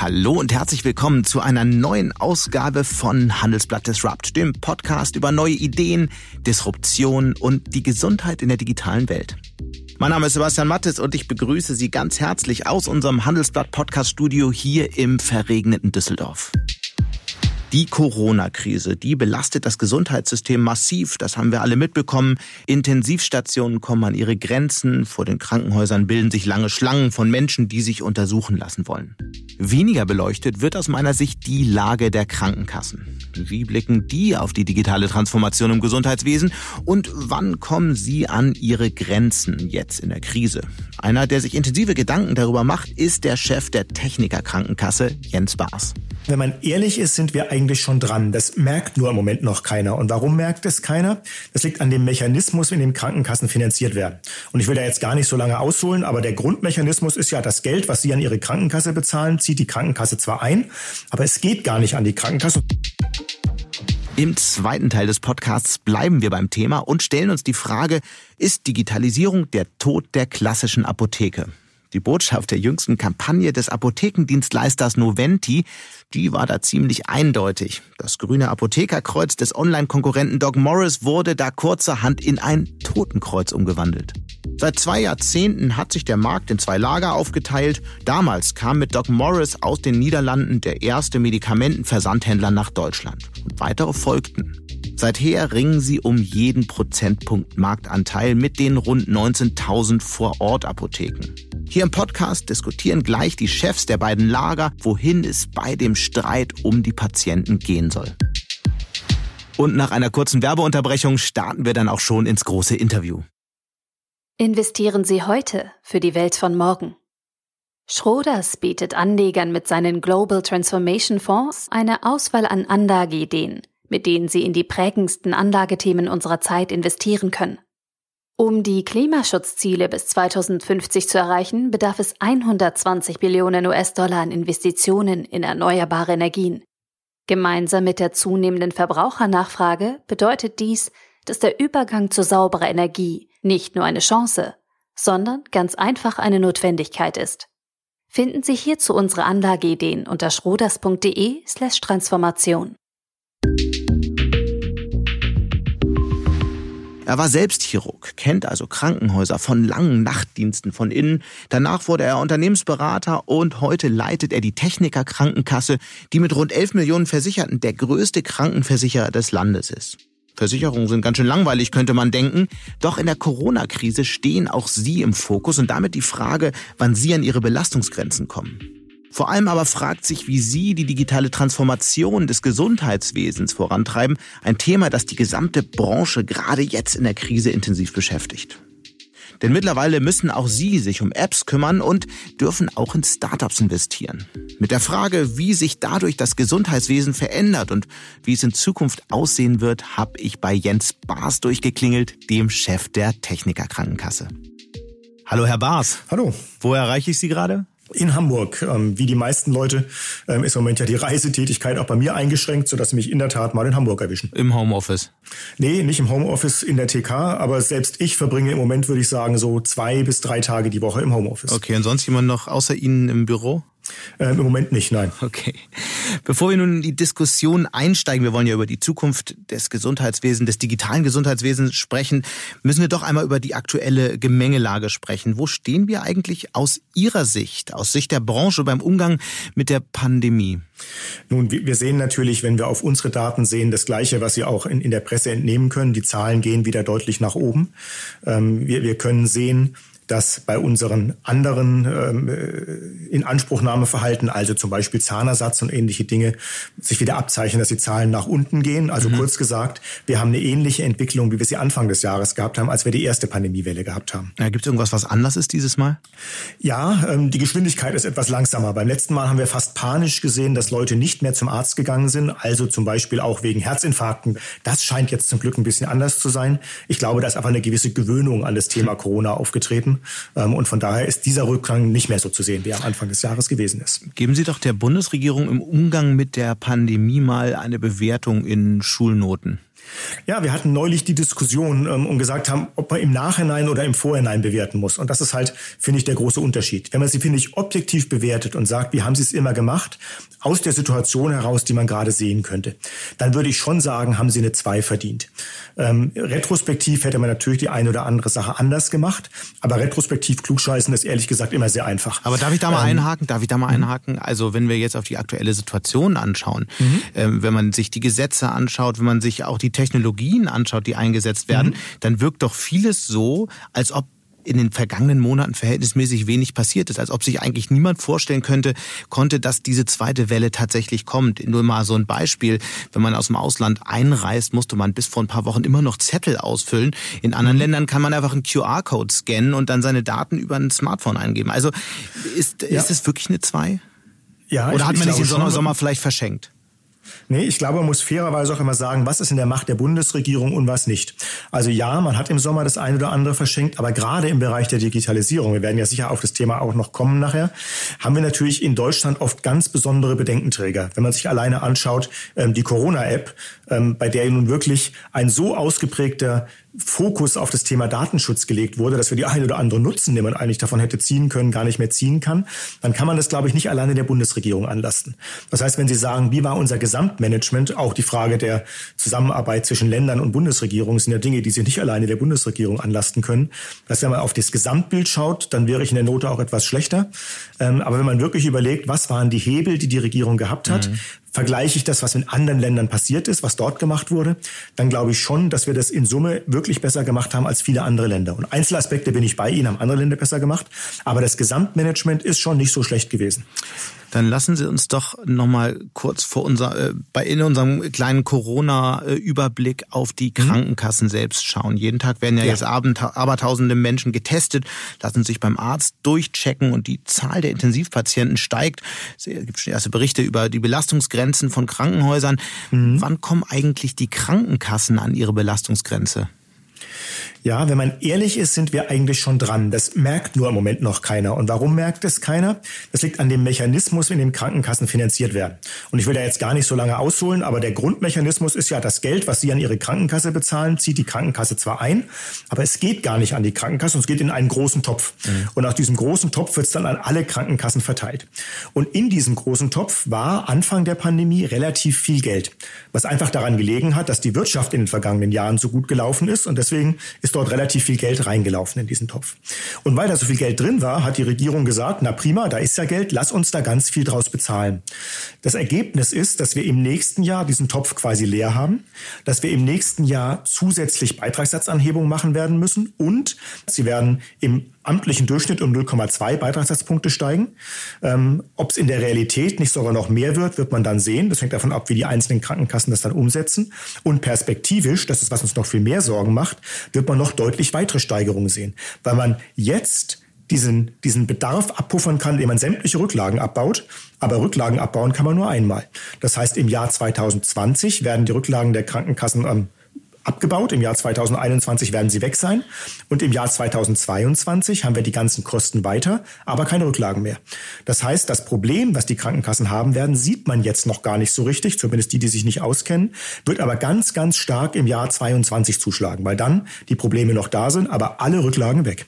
Hallo und herzlich willkommen zu einer neuen Ausgabe von Handelsblatt Disrupt, dem Podcast über neue Ideen, Disruption und die Gesundheit in der digitalen Welt. Mein Name ist Sebastian Mattes und ich begrüße Sie ganz herzlich aus unserem Handelsblatt Podcast Studio hier im verregneten Düsseldorf. Die Corona-Krise, die belastet das Gesundheitssystem massiv. Das haben wir alle mitbekommen. Intensivstationen kommen an ihre Grenzen. Vor den Krankenhäusern bilden sich lange Schlangen von Menschen, die sich untersuchen lassen wollen. Weniger beleuchtet wird aus meiner Sicht die Lage der Krankenkassen. Wie blicken die auf die digitale Transformation im Gesundheitswesen? Und wann kommen sie an ihre Grenzen jetzt in der Krise? Einer, der sich intensive Gedanken darüber macht, ist der Chef der Techniker Krankenkasse, Jens Baas. Wenn man ehrlich ist, sind wir eigentlich schon dran. Das merkt nur im Moment noch keiner. Und warum merkt es keiner? Das liegt an dem Mechanismus, in dem Krankenkassen finanziert werden. Und ich will da jetzt gar nicht so lange ausholen, aber der Grundmechanismus ist ja das Geld, was Sie an Ihre Krankenkasse bezahlen, zieht die Krankenkasse zwar ein, aber es geht gar nicht an die Krankenkasse. Im zweiten Teil des Podcasts bleiben wir beim Thema und stellen uns die Frage, ist Digitalisierung der Tod der klassischen Apotheke? Die Botschaft der jüngsten Kampagne des Apothekendienstleisters Noventi, die war da ziemlich eindeutig. Das grüne Apothekerkreuz des Online-Konkurrenten Doc Morris wurde da kurzerhand in ein Totenkreuz umgewandelt. Seit zwei Jahrzehnten hat sich der Markt in zwei Lager aufgeteilt. Damals kam mit Doc Morris aus den Niederlanden der erste Medikamentenversandhändler nach Deutschland. Und weitere folgten. Seither ringen sie um jeden Prozentpunkt Marktanteil mit den rund 19.000 Vor-Ort-Apotheken. Hier im Podcast diskutieren gleich die Chefs der beiden Lager, wohin es bei dem Streit um die Patienten gehen soll. Und nach einer kurzen Werbeunterbrechung starten wir dann auch schon ins große Interview. Investieren Sie heute für die Welt von morgen. Schroders bietet Anlegern mit seinen Global Transformation Fonds eine Auswahl an Anlageideen, mit denen sie in die prägendsten Anlagethemen unserer Zeit investieren können. Um die Klimaschutzziele bis 2050 zu erreichen, bedarf es 120 Billionen US-Dollar an Investitionen in erneuerbare Energien. Gemeinsam mit der zunehmenden Verbrauchernachfrage bedeutet dies, dass der Übergang zu sauberer Energie nicht nur eine Chance, sondern ganz einfach eine Notwendigkeit ist. Finden Sie hierzu unsere Anlageideen unter schroders.de slash Transformation. Er war selbst Chirurg, kennt also Krankenhäuser von langen Nachtdiensten von innen. Danach wurde er Unternehmensberater und heute leitet er die Techniker Krankenkasse, die mit rund 11 Millionen Versicherten der größte Krankenversicherer des Landes ist. Versicherungen sind ganz schön langweilig, könnte man denken. Doch in der Corona-Krise stehen auch Sie im Fokus und damit die Frage, wann Sie an Ihre Belastungsgrenzen kommen. Vor allem aber fragt sich, wie Sie die digitale Transformation des Gesundheitswesens vorantreiben, ein Thema, das die gesamte Branche gerade jetzt in der Krise intensiv beschäftigt. Denn mittlerweile müssen auch Sie sich um Apps kümmern und dürfen auch in Startups investieren. Mit der Frage, wie sich dadurch das Gesundheitswesen verändert und wie es in Zukunft aussehen wird, habe ich bei Jens Baas durchgeklingelt, dem Chef der Techniker Krankenkasse. Hallo, Herr Baas. Hallo. Wo erreiche ich Sie gerade? In Hamburg. Ähm, wie die meisten Leute ähm, ist im Moment ja die Reisetätigkeit auch bei mir eingeschränkt, sodass sie mich in der Tat mal in Hamburg erwischen. Im Homeoffice? Nee, nicht im Homeoffice in der TK, aber selbst ich verbringe im Moment, würde ich sagen, so zwei bis drei Tage die Woche im Homeoffice. Okay, und sonst jemand noch außer Ihnen im Büro? Ähm, Im Moment nicht, nein. Okay. Bevor wir nun in die Diskussion einsteigen, wir wollen ja über die Zukunft des Gesundheitswesens, des digitalen Gesundheitswesens sprechen, müssen wir doch einmal über die aktuelle Gemengelage sprechen. Wo stehen wir eigentlich aus Ihrer Sicht, aus Sicht der Branche beim Umgang mit der Pandemie? Nun, wir sehen natürlich, wenn wir auf unsere Daten sehen, das Gleiche, was Sie auch in, in der Presse entnehmen können. Die Zahlen gehen wieder deutlich nach oben. Ähm, wir, wir können sehen, dass bei unseren anderen ähm, äh, Inanspruchnahmeverhalten, also zum Beispiel Zahnersatz und ähnliche Dinge, sich wieder abzeichnen, dass die Zahlen nach unten gehen. Also mhm. kurz gesagt, wir haben eine ähnliche Entwicklung, wie wir sie Anfang des Jahres gehabt haben, als wir die erste Pandemiewelle gehabt haben. Ja, Gibt es irgendwas, was anders ist dieses Mal? Ja, ähm, die Geschwindigkeit ist etwas langsamer. Beim letzten Mal haben wir fast panisch gesehen, dass Leute nicht mehr zum Arzt gegangen sind, also zum Beispiel auch wegen Herzinfarkten. Das scheint jetzt zum Glück ein bisschen anders zu sein. Ich glaube, da ist einfach eine gewisse Gewöhnung an das Thema Corona aufgetreten. Ähm, und von daher ist dieser Rückgang nicht mehr so zu sehen, wie er am Anfang des Jahres gewesen ist. Geben Sie doch der Bundesregierung im Umgang mit der Pandemie mal eine Bewertung in Schulnoten. Ja, wir hatten neulich die Diskussion ähm, und gesagt haben, ob man im Nachhinein oder im Vorhinein bewerten muss. Und das ist halt, finde ich, der große Unterschied. Wenn man sie, finde ich, objektiv bewertet und sagt, wie haben sie es immer gemacht, aus der Situation heraus, die man gerade sehen könnte, dann würde ich schon sagen, haben sie eine 2 verdient. Ähm, retrospektiv hätte man natürlich die eine oder andere Sache anders gemacht, aber retrospektiv klugscheißen ist ehrlich gesagt immer sehr einfach. Aber darf ich da mal ähm, einhaken? Darf ich da mal mhm. einhaken? Also wenn wir jetzt auf die aktuelle Situation anschauen, mhm. ähm, wenn man sich die Gesetze anschaut, wenn man sich auch die Technologien anschaut, die eingesetzt werden, mhm. dann wirkt doch vieles so, als ob in den vergangenen Monaten verhältnismäßig wenig passiert ist, als ob sich eigentlich niemand vorstellen könnte, konnte, dass diese zweite Welle tatsächlich kommt. Nur mal so ein Beispiel, wenn man aus dem Ausland einreist, musste man bis vor ein paar Wochen immer noch Zettel ausfüllen. In anderen mhm. Ländern kann man einfach einen QR-Code scannen und dann seine Daten über ein Smartphone eingeben. Also ist, ja. ist es wirklich eine 2? Ja, Oder hat man nicht den Sommer, Sommer vielleicht verschenkt? Nee, ich glaube, man muss fairerweise auch immer sagen, was ist in der Macht der Bundesregierung und was nicht. Also ja, man hat im Sommer das eine oder andere verschenkt, aber gerade im Bereich der Digitalisierung, wir werden ja sicher auf das Thema auch noch kommen nachher, haben wir natürlich in Deutschland oft ganz besondere Bedenkenträger. Wenn man sich alleine anschaut, ähm, die Corona-App, ähm, bei der nun wirklich ein so ausgeprägter Fokus auf das Thema Datenschutz gelegt wurde, dass wir die ein oder andere Nutzen, den man eigentlich davon hätte ziehen können, gar nicht mehr ziehen kann, dann kann man das, glaube ich, nicht alleine der Bundesregierung anlasten. Das heißt, wenn Sie sagen, wie war unser Gesamtmanagement, auch die Frage der Zusammenarbeit zwischen Ländern und Bundesregierung sind ja Dinge, die Sie nicht alleine der Bundesregierung anlasten können. Dass wenn man auf das Gesamtbild schaut, dann wäre ich in der Note auch etwas schlechter. Ähm, aber wenn man wirklich überlegt, was waren die Hebel, die die Regierung gehabt hat, mhm vergleiche ich das, was in anderen Ländern passiert ist, was dort gemacht wurde, dann glaube ich schon, dass wir das in Summe wirklich besser gemacht haben als viele andere Länder. Und Einzelaspekte bin ich bei Ihnen, haben andere Länder besser gemacht, aber das Gesamtmanagement ist schon nicht so schlecht gewesen. Dann lassen Sie uns doch noch mal kurz vor unser, äh, bei in unserem kleinen Corona-Überblick auf die mhm. Krankenkassen selbst schauen. Jeden Tag werden ja, ja. jetzt abertausende Menschen getestet, lassen sich beim Arzt durchchecken und die Zahl der Intensivpatienten steigt. Es gibt schon erste Berichte über die Belastungsgrenzen von Krankenhäusern. Mhm. Wann kommen eigentlich die Krankenkassen an ihre Belastungsgrenze? Ja, wenn man ehrlich ist, sind wir eigentlich schon dran. Das merkt nur im Moment noch keiner. Und warum merkt es keiner? Das liegt an dem Mechanismus, in dem Krankenkassen finanziert werden. Und ich will da jetzt gar nicht so lange ausholen, aber der Grundmechanismus ist ja das Geld, was Sie an Ihre Krankenkasse bezahlen, zieht die Krankenkasse zwar ein, aber es geht gar nicht an die Krankenkasse, es geht in einen großen Topf. Mhm. Und aus diesem großen Topf wird es dann an alle Krankenkassen verteilt. Und in diesem großen Topf war Anfang der Pandemie relativ viel Geld, was einfach daran gelegen hat, dass die Wirtschaft in den vergangenen Jahren so gut gelaufen ist und deswegen ist ist dort relativ viel Geld reingelaufen in diesen Topf. Und weil da so viel Geld drin war, hat die Regierung gesagt, na prima, da ist ja Geld, lass uns da ganz viel draus bezahlen. Das Ergebnis ist, dass wir im nächsten Jahr diesen Topf quasi leer haben, dass wir im nächsten Jahr zusätzlich Beitragssatzanhebungen machen werden müssen und sie werden im amtlichen Durchschnitt um 0,2 Beitragssatzpunkte steigen. Ähm, Ob es in der Realität nicht sogar noch mehr wird, wird man dann sehen. Das hängt davon ab, wie die einzelnen Krankenkassen das dann umsetzen. Und perspektivisch, das ist, was uns noch viel mehr Sorgen macht, wird man noch deutlich weitere Steigerungen sehen. Weil man jetzt diesen, diesen Bedarf abpuffern kann, indem man sämtliche Rücklagen abbaut. Aber Rücklagen abbauen kann man nur einmal. Das heißt, im Jahr 2020 werden die Rücklagen der Krankenkassen ähm, abgebaut. Im Jahr 2021 werden sie weg sein. Und im Jahr 2022 haben wir die ganzen Kosten weiter, aber keine Rücklagen mehr. Das heißt, das Problem, was die Krankenkassen haben werden, sieht man jetzt noch gar nicht so richtig, zumindest die, die sich nicht auskennen, wird aber ganz, ganz stark im Jahr 22 zuschlagen, weil dann die Probleme noch da sind, aber alle Rücklagen weg.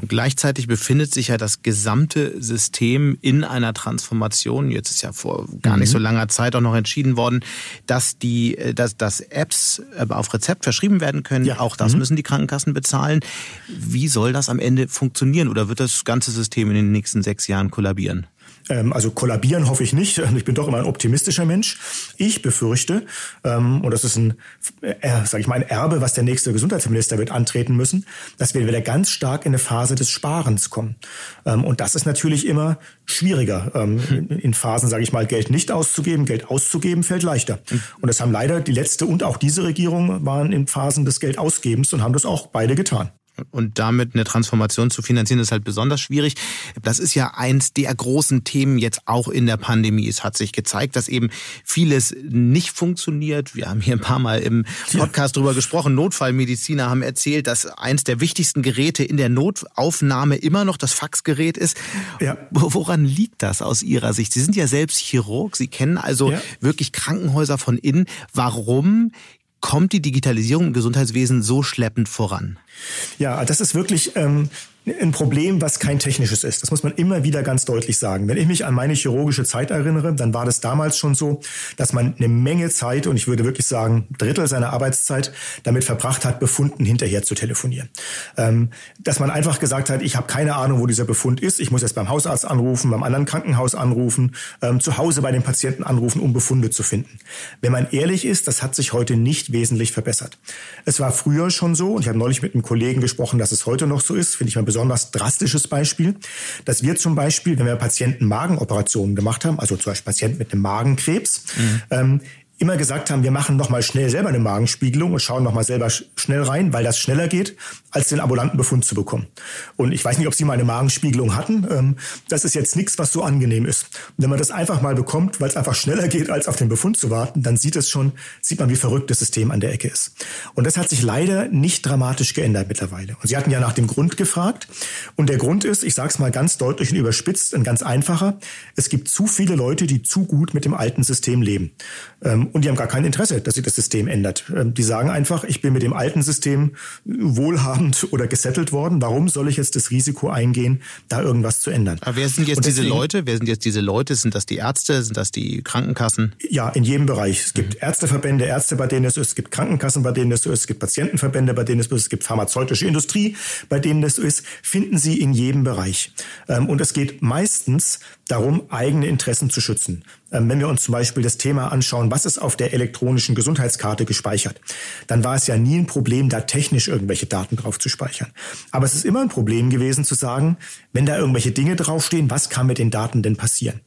Und gleichzeitig befindet sich ja das gesamte System in einer Transformation. Jetzt ist ja vor gar nicht mhm. so langer Zeit auch noch entschieden worden, dass die, äh, dass, dass Apps äh, auf Rezept verschrieben werden können. Ja. Auch das mhm. müssen die Krankenkassen bezahlen. Wie soll das am Ende funktionieren? Oder wird das ganze System in den nächsten sechs Jahren kollabieren? Ähm, also kollabieren hoffe ich nicht. Ich bin doch immer ein optimistischer Mensch. Ich befürchte, ähm, und das ist ein, äh, sage ich mal, ein Erbe, was der nächste Gesundheitsminister wird antreten müssen, dass wir wieder ganz stark in eine Phase des Sparens kommen. Ähm, und das ist natürlich immer schwieriger. In Phasen, sage ich mal, Geld nicht auszugeben, Geld auszugeben fällt leichter. Und das haben leider die letzte und auch diese Regierung waren in Phasen des Geldausgebens und haben das auch beide getan und damit eine Transformation zu finanzieren, ist halt besonders schwierig. Das ist ja eins der großen Themen jetzt auch in der Pandemie. Es hat sich gezeigt, dass eben vieles nicht funktioniert. Wir haben hier ein paar Mal im Podcast drüber gesprochen. Notfallmediziner haben erzählt, dass eins der wichtigsten Geräte in der Notaufnahme immer noch das Faxgerät ist. Ja. Woran liegt das aus Ihrer Sicht? Sie sind ja selbst Chirurg. Sie kennen also ja. wirklich Krankenhäuser von innen. Warum kommt die Digitalisierung im Gesundheitswesen so schleppend voran? Ja, das ist wirklich ähm, ein Problem, was kein technisches ist. Das muss man immer wieder ganz deutlich sagen. Wenn ich mich an meine chirurgische Zeit erinnere, dann war das damals schon so, dass man eine Menge Zeit, und ich würde wirklich sagen, Drittel seiner Arbeitszeit damit verbracht hat, Befunden hinterher zu telefonieren. Ähm, dass man einfach gesagt hat, ich habe keine Ahnung, wo dieser Befund ist. Ich muss erst beim Hausarzt anrufen, beim anderen Krankenhaus anrufen, ähm, zu Hause bei den Patienten anrufen, um Befunde zu finden. Wenn man ehrlich ist, das hat sich heute nicht wesentlich verbessert. Es war früher schon so, und ich habe neulich mit einem Kollegen gesprochen, dass es heute noch so ist, finde ich mal besonders drastisches Beispiel, dass wir zum Beispiel, wenn wir Patienten Magenoperationen gemacht haben, also zum Beispiel Patienten mit einem Magenkrebs, mhm. ähm, immer gesagt haben, wir machen noch mal schnell selber eine Magenspiegelung und schauen noch mal selber schnell rein, weil das schneller geht, als den ambulanten Befund zu bekommen. Und ich weiß nicht, ob Sie mal eine Magenspiegelung hatten. Ähm, das ist jetzt nichts, was so angenehm ist. Wenn man das einfach mal bekommt, weil es einfach schneller geht, als auf den Befund zu warten, dann sieht es schon, sieht man, wie verrückt das System an der Ecke ist. Und das hat sich leider nicht dramatisch geändert mittlerweile. Und Sie hatten ja nach dem Grund gefragt. Und der Grund ist, ich sage es mal ganz deutlich und überspitzt, ein ganz einfacher. Es gibt zu viele Leute, die zu gut mit dem alten System leben. Und die haben gar kein Interesse, dass sich das System ändert. Ähm, die sagen einfach, ich bin mit dem alten System wohlhabend oder gesettelt worden. Warum soll ich jetzt das Risiko eingehen, da irgendwas zu ändern? Aber wer sind jetzt deswegen, diese Leute? Wer sind jetzt diese Leute? Sind das die Ärzte? Sind das die Krankenkassen? Ja, in jedem Bereich. Es gibt mhm. Ärzteverbände, Ärzte, bei denen es ist. Es gibt Krankenkassen, bei denen es so ist. Es gibt Patientenverbände, bei denen es so ist. Es gibt pharmazeutische Industrie, bei denen es so ist. Finden Sie in jedem Bereich. Ähm, und es geht meistens darum, eigene Interessen zu schützen. Ähm, wenn wir uns zum Beispiel das Thema anschauen, was ist auf der elektronischen Gesundheitskarte gespeichert, dann war es ja nie ein Problem, da technisch irgendwelche Daten drauf zu speichern. Aber es ist immer ein Problem gewesen zu sagen, wenn da irgendwelche Dinge draufstehen, was kann mit den Daten denn passieren?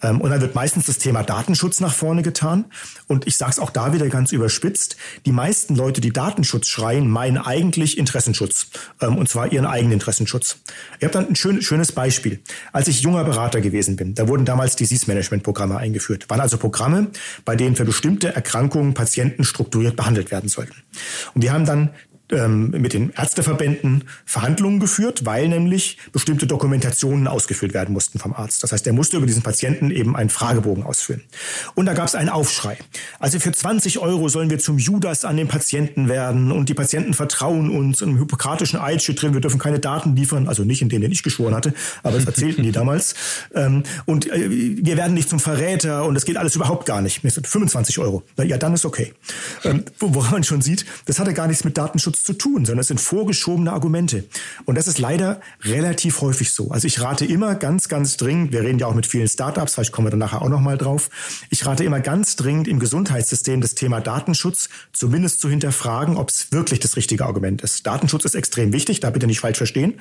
Ähm, und dann wird meistens das Thema Datenschutz nach vorne getan. Und ich sage es auch da wieder ganz überspitzt, die meisten Leute, die Datenschutz schreien, meinen eigentlich Interessenschutz. Ähm, und zwar ihren eigenen Interessenschutz. Ich habe dann ein schön, schönes Beispiel. Als ich junger Berater gewesen bin, da wurden damals Disease-Management-Programme eingeführt. Waren also Programme, bei denen für bestimmte Erkrankungen Patienten strukturiert behandelt werden sollten. Und wir haben dann ähm, mit den Ärzteverbänden Verhandlungen geführt, weil nämlich bestimmte Dokumentationen ausgefüllt werden mussten vom Arzt. Das heißt, er musste über diesen Patienten eben einen Fragebogen ausfüllen. Und da gab es einen Aufschrei. Also für 20 Euro sollen wir zum Judas an den Patienten werden und die Patienten vertrauen uns. Und im hypokratischen Eid steht drin, wir dürfen keine Daten liefern, also nicht in denen ich geschworen hatte, aber das erzählten die damals. Ähm, und äh, wir werden nicht zum Verräter und das geht alles überhaupt gar nicht. 25 Euro. Ja, dann ist okay. Ähm, woran man schon sieht, das hatte gar nichts mit Datenschutz nichts zu tun, sondern es sind vorgeschobene Argumente. Und das ist leider relativ häufig so. Also ich rate immer ganz, ganz dringend, wir reden ja auch mit vielen Startups, vielleicht kommen wir dann nachher auch nochmal drauf, ich rate immer ganz dringend im Gesundheitssystem das Thema Datenschutz zumindest zu hinterfragen, ob es wirklich das richtige Argument ist. Datenschutz ist extrem wichtig, da bitte nicht falsch verstehen.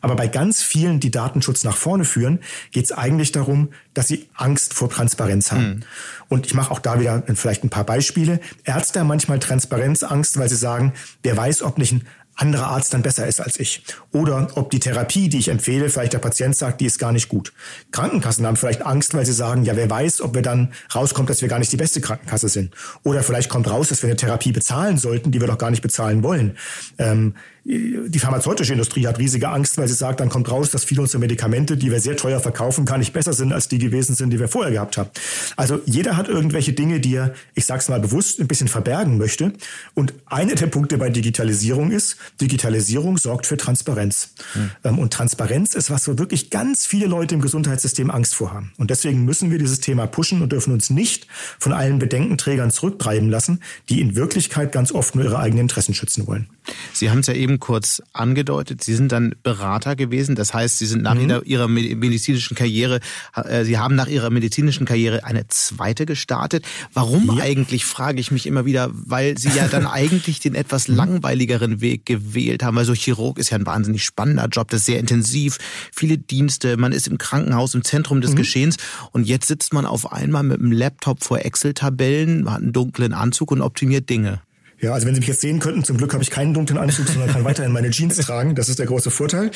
Aber bei ganz vielen, die Datenschutz nach vorne führen, geht es eigentlich darum, dass sie Angst vor Transparenz haben. Mhm. Und ich mache auch da wieder vielleicht ein paar Beispiele. Ärzte haben manchmal Transparenzangst, weil sie sagen, wer weiß, ob nicht ein anderer Arzt dann besser ist als ich. Oder ob die Therapie, die ich empfehle, vielleicht der Patient sagt, die ist gar nicht gut. Krankenkassen haben vielleicht Angst, weil sie sagen, ja, wer weiß, ob wir dann rauskommt, dass wir gar nicht die beste Krankenkasse sind. Oder vielleicht kommt raus, dass wir eine Therapie bezahlen sollten, die wir doch gar nicht bezahlen wollen. Ähm, die pharmazeutische Industrie hat riesige Angst, weil sie sagt, dann kommt raus, dass viele unserer Medikamente, die wir sehr teuer verkaufen, gar nicht besser sind als die gewesen sind, die wir vorher gehabt haben. Also jeder hat irgendwelche Dinge, die er, ich sag's mal bewusst, ein bisschen verbergen möchte. Und einer der Punkte bei Digitalisierung ist, Digitalisierung sorgt für Transparenz. Hm. Und Transparenz ist was, wo wirklich ganz viele Leute im Gesundheitssystem Angst vor haben. Und deswegen müssen wir dieses Thema pushen und dürfen uns nicht von allen Bedenkenträgern zurücktreiben lassen, die in Wirklichkeit ganz oft nur ihre eigenen Interessen schützen wollen. Sie haben es ja eben kurz angedeutet. Sie sind dann Berater gewesen. Das heißt, Sie sind nach mhm. Ihrer medizinischen Karriere, äh, Sie haben nach Ihrer medizinischen Karriere eine zweite gestartet. Warum ja. eigentlich, frage ich mich immer wieder, weil Sie ja dann eigentlich den etwas mhm. langweiligeren Weg gewählt haben. Weil so Chirurg ist ja ein wahnsinnig spannender Job, das ist sehr intensiv, viele Dienste, man ist im Krankenhaus, im Zentrum des mhm. Geschehens und jetzt sitzt man auf einmal mit einem Laptop vor Excel-Tabellen, hat einen dunklen Anzug und optimiert Dinge. Ja, also wenn Sie mich jetzt sehen könnten, zum Glück habe ich keinen dunklen Anzug, sondern kann weiterhin meine Jeans tragen. Das ist der große Vorteil.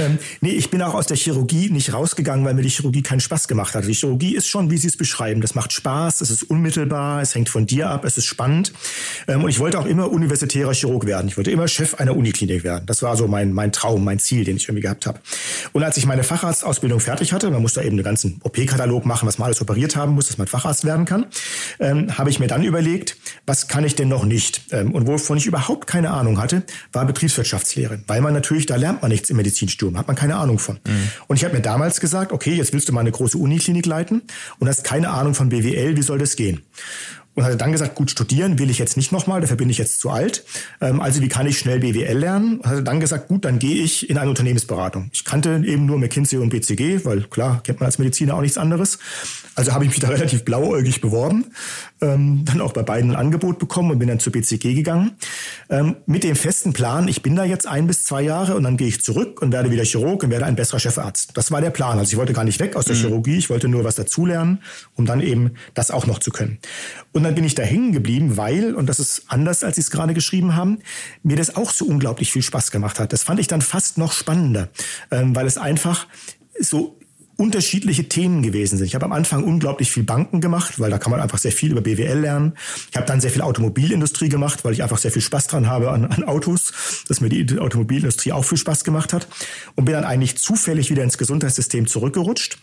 Ähm, nee, ich bin auch aus der Chirurgie nicht rausgegangen, weil mir die Chirurgie keinen Spaß gemacht hat. Die Chirurgie ist schon, wie Sie es beschreiben. Das macht Spaß, es ist unmittelbar, es hängt von dir ab, es ist spannend. Ähm, und ich wollte auch immer universitärer Chirurg werden. Ich wollte immer Chef einer Uniklinik werden. Das war so mein, mein Traum, mein Ziel, den ich irgendwie gehabt habe. Und als ich meine Facharztausbildung fertig hatte, man muss da eben einen ganzen OP-Katalog machen, was man alles operiert haben muss, dass man Facharzt werden kann, ähm, habe ich mir dann überlegt, was kann ich denn noch nicht? Ähm, und wovon ich überhaupt keine Ahnung hatte, war Betriebswirtschaftslehre. Weil man natürlich, da lernt man nichts im Medizinstudium, hat man keine Ahnung von. Mhm. Und ich habe mir damals gesagt, okay, jetzt willst du mal eine große Uniklinik leiten und hast keine Ahnung von BWL, wie soll das gehen? Und hatte dann gesagt, gut, studieren will ich jetzt nicht nochmal, dafür bin ich jetzt zu alt. Ähm, also wie kann ich schnell BWL lernen? Und hatte dann gesagt, gut, dann gehe ich in eine Unternehmensberatung. Ich kannte eben nur McKinsey und BCG, weil klar, kennt man als Mediziner auch nichts anderes. Also habe ich mich da relativ blauäugig beworben, ähm, dann auch bei beiden ein Angebot bekommen und bin dann zur BCG gegangen. Ähm, mit dem festen Plan, ich bin da jetzt ein bis zwei Jahre und dann gehe ich zurück und werde wieder Chirurg und werde ein besserer Chefarzt. Das war der Plan. Also ich wollte gar nicht weg aus der mhm. Chirurgie, ich wollte nur was dazulernen, um dann eben das auch noch zu können. Und dann bin ich da hängen geblieben, weil, und das ist anders, als Sie es gerade geschrieben haben, mir das auch so unglaublich viel Spaß gemacht hat. Das fand ich dann fast noch spannender, ähm, weil es einfach so unterschiedliche Themen gewesen sind. Ich habe am Anfang unglaublich viel Banken gemacht, weil da kann man einfach sehr viel über BWL lernen. Ich habe dann sehr viel Automobilindustrie gemacht, weil ich einfach sehr viel Spaß dran habe an, an Autos, dass mir die Automobilindustrie auch viel Spaß gemacht hat und bin dann eigentlich zufällig wieder ins Gesundheitssystem zurückgerutscht.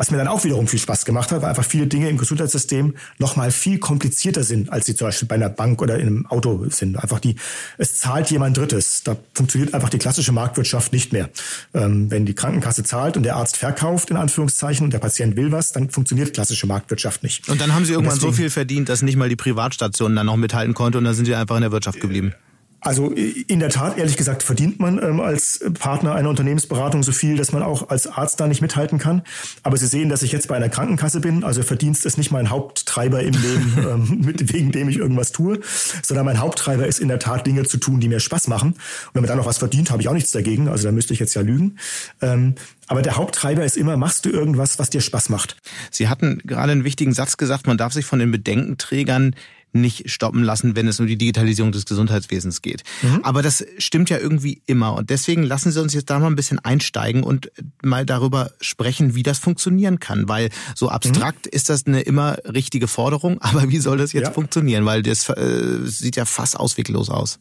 Was mir dann auch wiederum viel Spaß gemacht hat, weil einfach viele Dinge im Gesundheitssystem nochmal viel komplizierter sind, als sie zum Beispiel bei einer Bank oder in einem Auto sind. Einfach die, es zahlt jemand Drittes. Da funktioniert einfach die klassische Marktwirtschaft nicht mehr. Ähm, wenn die Krankenkasse zahlt und der Arzt verkauft, in Anführungszeichen, und der Patient will was, dann funktioniert klassische Marktwirtschaft nicht. Und dann haben sie irgendwann deswegen, so viel verdient, dass nicht mal die Privatstation dann noch mithalten konnte und dann sind sie einfach in der Wirtschaft geblieben. Also in der Tat, ehrlich gesagt, verdient man ähm, als Partner einer Unternehmensberatung so viel, dass man auch als Arzt da nicht mithalten kann. Aber Sie sehen, dass ich jetzt bei einer Krankenkasse bin. Also Verdienst ist nicht mein Haupttreiber im Leben, ähm, mit, wegen dem ich irgendwas tue, sondern mein Haupttreiber ist in der Tat Dinge zu tun, die mir Spaß machen. Und wenn man dann noch was verdient, habe ich auch nichts dagegen. Also da müsste ich jetzt ja lügen. Ähm, aber der Haupttreiber ist immer, machst du irgendwas, was dir Spaß macht. Sie hatten gerade einen wichtigen Satz gesagt, man darf sich von den Bedenkenträgern nicht stoppen lassen, wenn es um die Digitalisierung des Gesundheitswesens geht. Mhm. Aber das stimmt ja irgendwie immer. Und deswegen lassen Sie uns jetzt da mal ein bisschen einsteigen und mal darüber sprechen, wie das funktionieren kann. Weil so abstrakt mhm. ist das eine immer richtige Forderung. Aber wie soll das jetzt ja. funktionieren? Weil das äh, sieht ja fast ausweglos aus.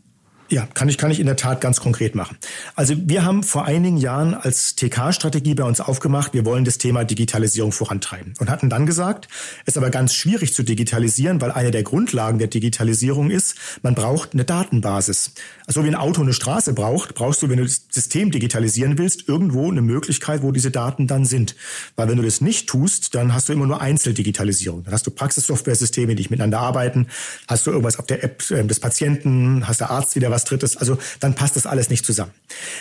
Ja, kann ich, kann ich in der Tat ganz konkret machen. Also wir haben vor einigen Jahren als TK-Strategie bei uns aufgemacht, wir wollen das Thema Digitalisierung vorantreiben und hatten dann gesagt, es ist aber ganz schwierig zu digitalisieren, weil eine der Grundlagen der Digitalisierung ist, man braucht eine Datenbasis. Also wie ein Auto eine Straße braucht, brauchst du, wenn du das System digitalisieren willst, irgendwo eine Möglichkeit, wo diese Daten dann sind. Weil wenn du das nicht tust, dann hast du immer nur Einzeldigitalisierung. Dann hast du Praxissoftware-Systeme, die nicht miteinander arbeiten, hast du irgendwas auf der App äh, des Patienten, hast der Arzt wieder was was Drittes. Also dann passt das alles nicht zusammen.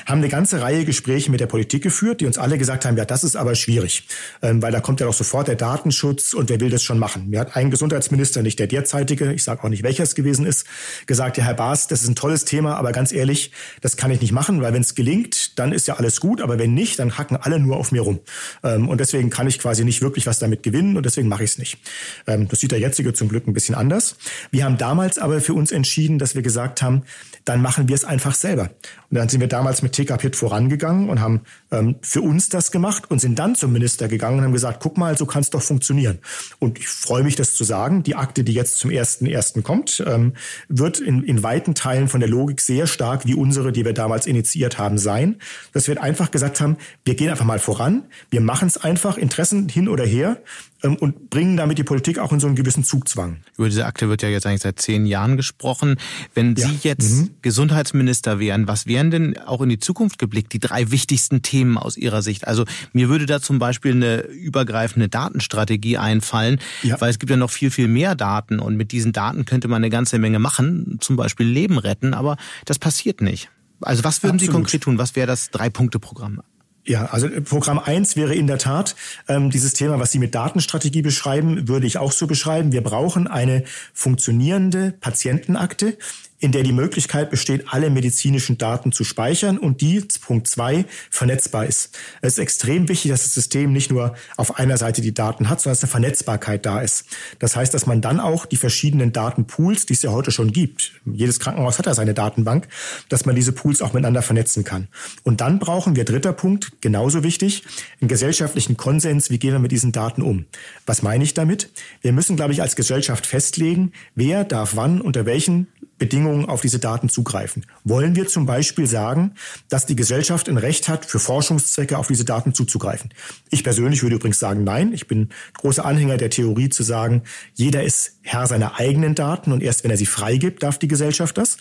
Haben eine ganze Reihe Gespräche mit der Politik geführt, die uns alle gesagt haben, ja, das ist aber schwierig, ähm, weil da kommt ja doch sofort der Datenschutz und wer will das schon machen? Mir hat ein Gesundheitsminister, nicht der derzeitige, ich sage auch nicht, welcher es gewesen ist, gesagt, ja, Herr Baas, das ist ein tolles Thema, aber ganz ehrlich, das kann ich nicht machen, weil wenn es gelingt, dann ist ja alles gut, aber wenn nicht, dann hacken alle nur auf mir rum. Ähm, und deswegen kann ich quasi nicht wirklich was damit gewinnen und deswegen mache ich es nicht. Ähm, das sieht der jetzige zum Glück ein bisschen anders. Wir haben damals aber für uns entschieden, dass wir gesagt haben, dann machen wir es einfach selber. Und dann sind wir damals mit TKPIT vorangegangen und haben ähm, für uns das gemacht und sind dann zum Minister gegangen und haben gesagt, guck mal, so kann es doch funktionieren. Und ich freue mich, das zu sagen. Die Akte, die jetzt zum ersten ersten kommt, ähm, wird in, in weiten Teilen von der Logik sehr stark wie unsere, die wir damals initiiert haben, sein. Dass wir einfach gesagt haben, wir gehen einfach mal voran, wir machen es einfach, Interessen hin oder her und bringen damit die Politik auch in so einen gewissen Zugzwang. Über diese Akte wird ja jetzt eigentlich seit zehn Jahren gesprochen. Wenn ja. Sie jetzt mhm. Gesundheitsminister wären, was wären denn auch in die Zukunft geblickt die drei wichtigsten Themen aus Ihrer Sicht? Also mir würde da zum Beispiel eine übergreifende Datenstrategie einfallen, ja. weil es gibt ja noch viel, viel mehr Daten und mit diesen Daten könnte man eine ganze Menge machen, zum Beispiel Leben retten, aber das passiert nicht. Also was würden Absolut. Sie konkret tun? Was wäre das Drei-Punkte-Programm? Ja, also Programm eins wäre in der Tat ähm, dieses Thema, was Sie mit Datenstrategie beschreiben, würde ich auch so beschreiben. Wir brauchen eine funktionierende Patientenakte, in der die Möglichkeit besteht, alle medizinischen Daten zu speichern und die, Punkt zwei, vernetzbar ist. Es ist extrem wichtig, dass das System nicht nur auf einer Seite die Daten hat, sondern dass eine Vernetzbarkeit da ist. Das heißt, dass man dann auch die verschiedenen Datenpools, die es ja heute schon gibt, jedes Krankenhaus hat ja seine Datenbank, dass man diese Pools auch miteinander vernetzen kann. Und dann brauchen wir, dritter Punkt, genauso wichtig, einen gesellschaftlichen Konsens, wie gehen wir mit diesen Daten um. Was meine ich damit? Wir müssen, glaube ich, als Gesellschaft festlegen, wer darf wann unter welchen Bedingungen auf diese Daten zugreifen? Wollen wir zum Beispiel sagen, dass die Gesellschaft ein Recht hat, für Forschungszwecke auf diese Daten zuzugreifen? Ich persönlich würde übrigens sagen, nein. Ich bin großer Anhänger der Theorie zu sagen, jeder ist Herr seiner eigenen Daten und erst wenn er sie freigibt, darf die Gesellschaft das.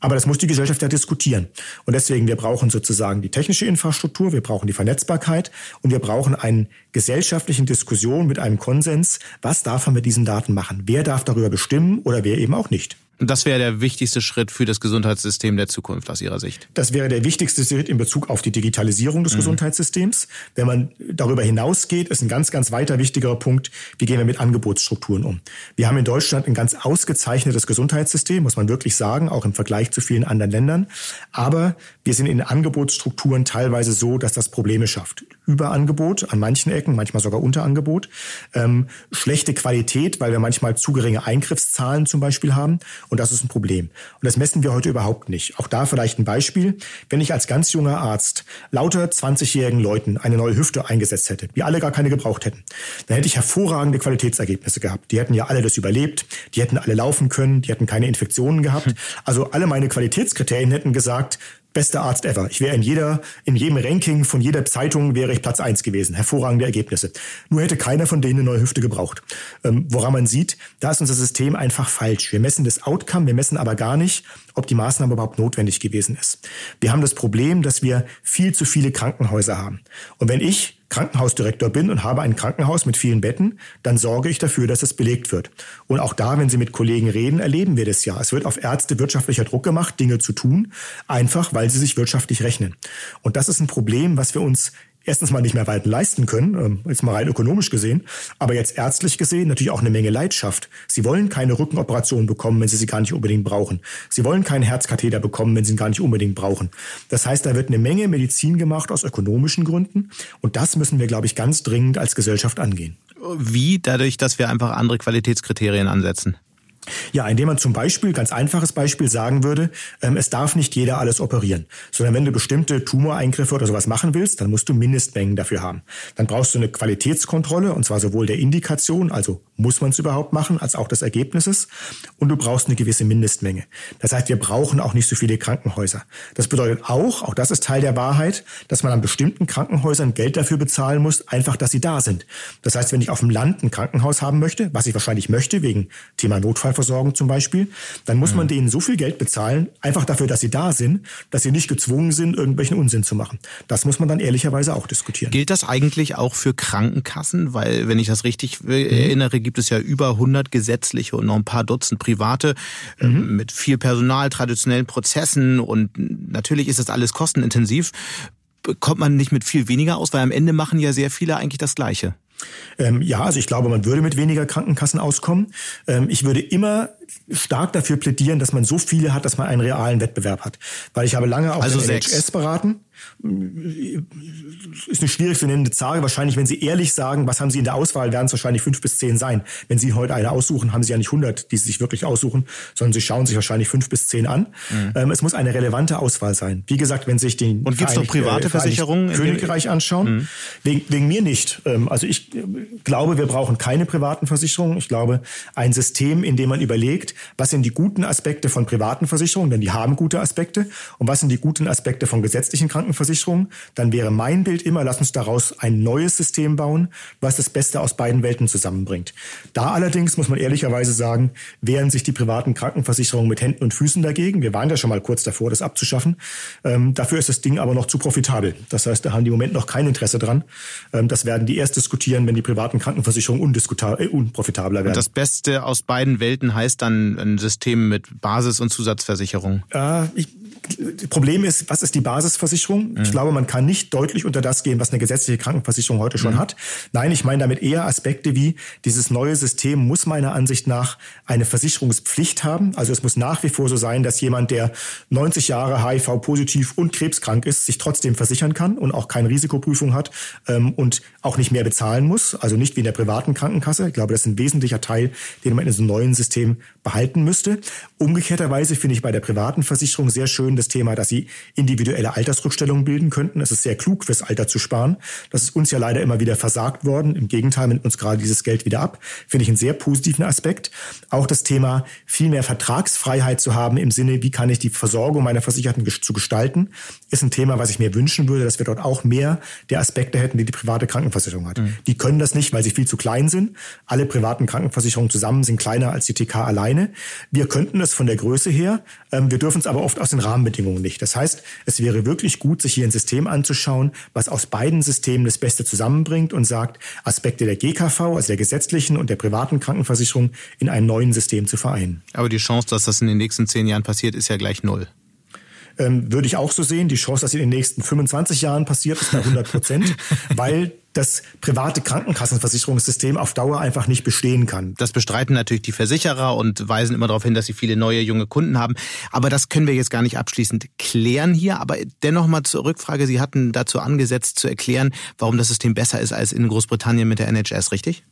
Aber das muss die Gesellschaft ja diskutieren. Und deswegen, wir brauchen sozusagen die technische Infrastruktur, wir brauchen die Vernetzbarkeit und wir brauchen eine gesellschaftlichen Diskussion mit einem Konsens, was darf man mit diesen Daten machen? Wer darf darüber bestimmen oder wer eben auch nicht? Das wäre der wichtigste Schritt für das Gesundheitssystem der Zukunft aus Ihrer Sicht. Das wäre der wichtigste Schritt in Bezug auf die Digitalisierung des mhm. Gesundheitssystems. Wenn man darüber hinausgeht, ist ein ganz, ganz weiter wichtigerer Punkt, wie gehen wir mit Angebotsstrukturen um. Wir haben in Deutschland ein ganz ausgezeichnetes Gesundheitssystem, muss man wirklich sagen, auch im Vergleich zu vielen anderen Ländern. Aber wir sind in Angebotsstrukturen teilweise so, dass das Probleme schafft. Überangebot an manchen Ecken, manchmal sogar Unterangebot. Ähm, schlechte Qualität, weil wir manchmal zu geringe Eingriffszahlen zum Beispiel haben und das ist ein Problem. Und das messen wir heute überhaupt nicht. Auch da vielleicht ein Beispiel. Wenn ich als ganz junger Arzt lauter 20-jährigen Leuten eine neue Hüfte eingesetzt hätte, die alle gar keine gebraucht hätten, dann hätte ich hervorragende Qualitätsergebnisse gehabt. Die hätten ja alle das überlebt, die hätten alle laufen können, die hätten keine Infektionen gehabt. Also alle meine Qualitätskriterien hätten gesagt, bester Arzt ever. Ich wäre in jeder, in jedem Ranking von jeder Zeitung wäre ich Platz eins gewesen. Hervorragende Ergebnisse. Nur hätte keiner von denen eine neue Hüfte gebraucht. Ähm, woran man sieht, da ist unser System einfach falsch. Wir messen das Outcome, wir messen aber gar nicht, ob die Maßnahme überhaupt notwendig gewesen ist. Wir haben das Problem, dass wir viel zu viele Krankenhäuser haben. Und wenn ich Krankenhausdirektor bin und habe ein Krankenhaus mit vielen Betten, dann sorge ich dafür, dass es belegt wird. Und auch da, wenn Sie mit Kollegen reden, erleben wir das ja. Es wird auf Ärzte wirtschaftlicher Druck gemacht, Dinge zu tun, einfach weil sie sich wirtschaftlich rechnen. Und das ist ein Problem, was wir uns erstens mal nicht mehr weit leisten können, ähm, jetzt mal rein ökonomisch gesehen, aber jetzt ärztlich gesehen natürlich auch eine Menge Leidenschaft. Sie wollen keine Rückenoperation bekommen, wenn sie sie gar nicht unbedingt brauchen. Sie wollen keinen Herzkatheter bekommen, wenn sie ihn gar nicht unbedingt brauchen. Das heißt, da wird eine Menge Medizin gemacht aus ökonomischen Gründen und das müssen wir, glaube ich, ganz dringend als Gesellschaft angehen. Wie? Dadurch, dass wir einfach andere Qualitätskriterien ansetzen. Ja, indem man zum Beispiel, ganz einfaches Beispiel sagen würde, ähm, es darf nicht jeder alles operieren, sondern wenn du bestimmte Tumoreingriffe oder sowas machen willst, dann musst du Mindestmengen dafür haben. Dann brauchst du eine Qualitätskontrolle, und zwar sowohl der Indikation, also muss man es überhaupt machen, als auch des Ergebnisses, und du brauchst eine gewisse Mindestmenge. Das heißt, wir brauchen auch nicht so viele Krankenhäuser. Das bedeutet auch, auch das ist Teil der Wahrheit, dass man an bestimmten Krankenhäusern Geld dafür bezahlen muss, einfach, dass sie da sind. Das heißt, wenn ich auf dem Land ein Krankenhaus haben möchte, was ich wahrscheinlich möchte, wegen Thema Notfall Notfallversorgung zum Beispiel, dann muss man mhm. denen so viel Geld bezahlen, einfach dafür, dass sie da sind, dass sie nicht gezwungen sind, irgendwelchen Unsinn zu machen. Das muss man dann ehrlicherweise auch diskutieren. Gilt das eigentlich auch für Krankenkassen? Weil, wenn ich das richtig mhm. erinnere, gibt es ja über 100 gesetzliche und noch ein paar Dutzend private äh, mhm. mit viel Personal, traditionellen Prozessen und natürlich ist das alles kostenintensiv. Kommt man nicht mit viel weniger aus, weil am Ende machen ja sehr viele eigentlich das Gleiche. Ähm, ja, also ich glaube, man würde mit weniger Krankenkassen auskommen. Ähm, ich würde immer stark dafür plädieren, dass man so viele hat, dass man einen realen Wettbewerb hat. Weil ich habe lange auch also NHS beraten ist eine schwierig zu nennende Zahl. Wahrscheinlich, wenn Sie ehrlich sagen, was haben Sie in der Auswahl, werden es wahrscheinlich fünf bis zehn sein. Wenn Sie heute eine aussuchen, haben Sie ja nicht 100, die Sie sich wirklich aussuchen, sondern Sie schauen sich wahrscheinlich fünf bis zehn an. Mhm. Ähm, es muss eine relevante Auswahl sein. Wie gesagt, wenn Sie sich den Und gibt es noch private äh, Versicherungen Königreich anschauen? Mhm. Wegen, wegen mir nicht. Ähm, also ich äh, glaube, wir brauchen keine privaten Versicherungen. Ich glaube, ein System, in dem man überlegt, was sind die guten Aspekte von privaten Versicherungen, denn die haben gute Aspekte, und was sind die guten Aspekte von gesetzlichen Krankenversicherungen Krankenversicherung, dann wäre mein Bild immer, lass uns daraus ein neues System bauen, was das Beste aus beiden Welten zusammenbringt. Da allerdings muss man ehrlicherweise sagen, wehren sich die privaten Krankenversicherungen mit Händen und Füßen dagegen. Wir waren ja schon mal kurz davor, das abzuschaffen. Ähm, dafür ist das Ding aber noch zu profitabel. Das heißt, da haben die im Moment noch kein Interesse dran. Ähm, das werden die erst diskutieren, wenn die privaten Krankenversicherungen äh, unprofitabler werden. Und das Beste aus beiden Welten heißt dann ein System mit Basis- und Zusatzversicherung? Äh, ich, Problem ist, was ist die Basisversicherung? Mhm. Ich glaube, man kann nicht deutlich unter das gehen, was eine gesetzliche Krankenversicherung heute schon mhm. hat. Nein, ich meine damit eher Aspekte wie, dieses neue System muss meiner Ansicht nach eine Versicherungspflicht haben. Also es muss nach wie vor so sein, dass jemand, der 90 Jahre HIV-positiv und krebskrank ist, sich trotzdem versichern kann und auch keine Risikoprüfung hat ähm, und auch nicht mehr bezahlen muss. Also nicht wie in der privaten Krankenkasse. Ich glaube, das ist ein wesentlicher Teil, den man in so einem neuen System behalten müsste. Umgekehrterweise finde ich bei der privaten Versicherung sehr schön das Thema, dass sie individuelle Altersrückstellungen bilden könnten. Es ist sehr klug, fürs Alter zu sparen. Das ist uns ja leider immer wieder versagt worden. Im Gegenteil, nimmt uns gerade dieses Geld wieder ab. Finde ich einen sehr positiven Aspekt. Auch das Thema, viel mehr Vertragsfreiheit zu haben im Sinne, wie kann ich die Versorgung meiner Versicherten zu gestalten, ist ein Thema, was ich mir wünschen würde, dass wir dort auch mehr der Aspekte hätten, die die private Krankenversicherung hat. Mhm. Die können das nicht, weil sie viel zu klein sind. Alle privaten Krankenversicherungen zusammen sind kleiner als die TK alleine. Wir könnten es von der Größe her. Ähm, wir dürfen es aber oft aus den Rahmenbedingungen nicht. Das heißt, es wäre wirklich gut, sich hier ein System anzuschauen, was aus beiden Systemen das Beste zusammenbringt und sagt, Aspekte der GKV, also der gesetzlichen und der privaten Krankenversicherung in einem neuen System zu vereinen. Aber die Chance, dass das in den nächsten zehn Jahren passiert, ist ja gleich null ähm, würde ich auch so sehen. Die Chance, dass in den nächsten 25 Jahren passiert, ist bei 100 Prozent, weil das private Krankenkassenversicherungssystem auf Dauer einfach nicht bestehen kann. Das bestreiten natürlich die Versicherer und weisen immer darauf hin, dass sie viele neue junge Kunden haben. Aber das können wir jetzt gar nicht abschließend klären hier. Aber dennoch mal zur Rückfrage. Sie hatten dazu angesetzt zu erklären, warum das System besser ist als in Großbritannien mit der NHS, richtig?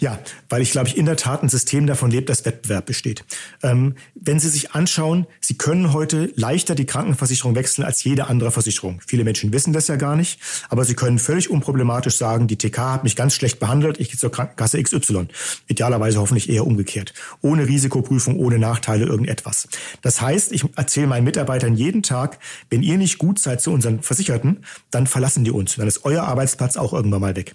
Ja, weil ich glaube ich in der Tat ein System davon lebt, dass Wettbewerb besteht. Ähm, wenn Sie sich anschauen, Sie können heute leichter die Krankenversicherung wechseln als jede andere Versicherung. Viele Menschen wissen das ja gar nicht, aber Sie können völlig unproblematisch sagen, die TK hat mich ganz schlecht behandelt, ich gehe zur Krankenkasse XY. Idealerweise hoffentlich eher umgekehrt. Ohne Risikoprüfung, ohne Nachteile, irgendetwas. Das heißt, ich erzähle meinen Mitarbeitern jeden Tag, wenn ihr nicht gut seid zu unseren Versicherten, dann verlassen die uns. Dann ist euer Arbeitsplatz auch irgendwann mal weg.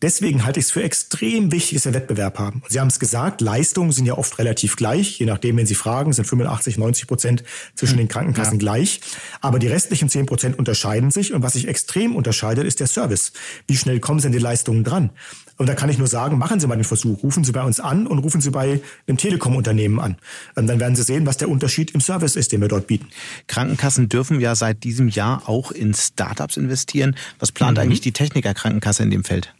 Deswegen halte ich es für extrem wichtig, dass wir Wettbewerb haben. Sie haben es gesagt, Leistungen sind ja oft relativ gleich. Je nachdem, wenn Sie fragen, sind 85, 90 Prozent zwischen hm. den Krankenkassen ja. gleich. Aber die restlichen 10 Prozent unterscheiden sich. Und was sich extrem unterscheidet, ist der Service. Wie schnell kommen Sie an die Leistungen dran? Und da kann ich nur sagen, machen Sie mal den Versuch. Rufen Sie bei uns an und rufen Sie bei einem Telekom-Unternehmen an. Und dann werden Sie sehen, was der Unterschied im Service ist, den wir dort bieten. Krankenkassen dürfen ja seit diesem Jahr auch in Startups investieren. Was plant mhm. eigentlich die Techniker Krankenkasse in dem Feld?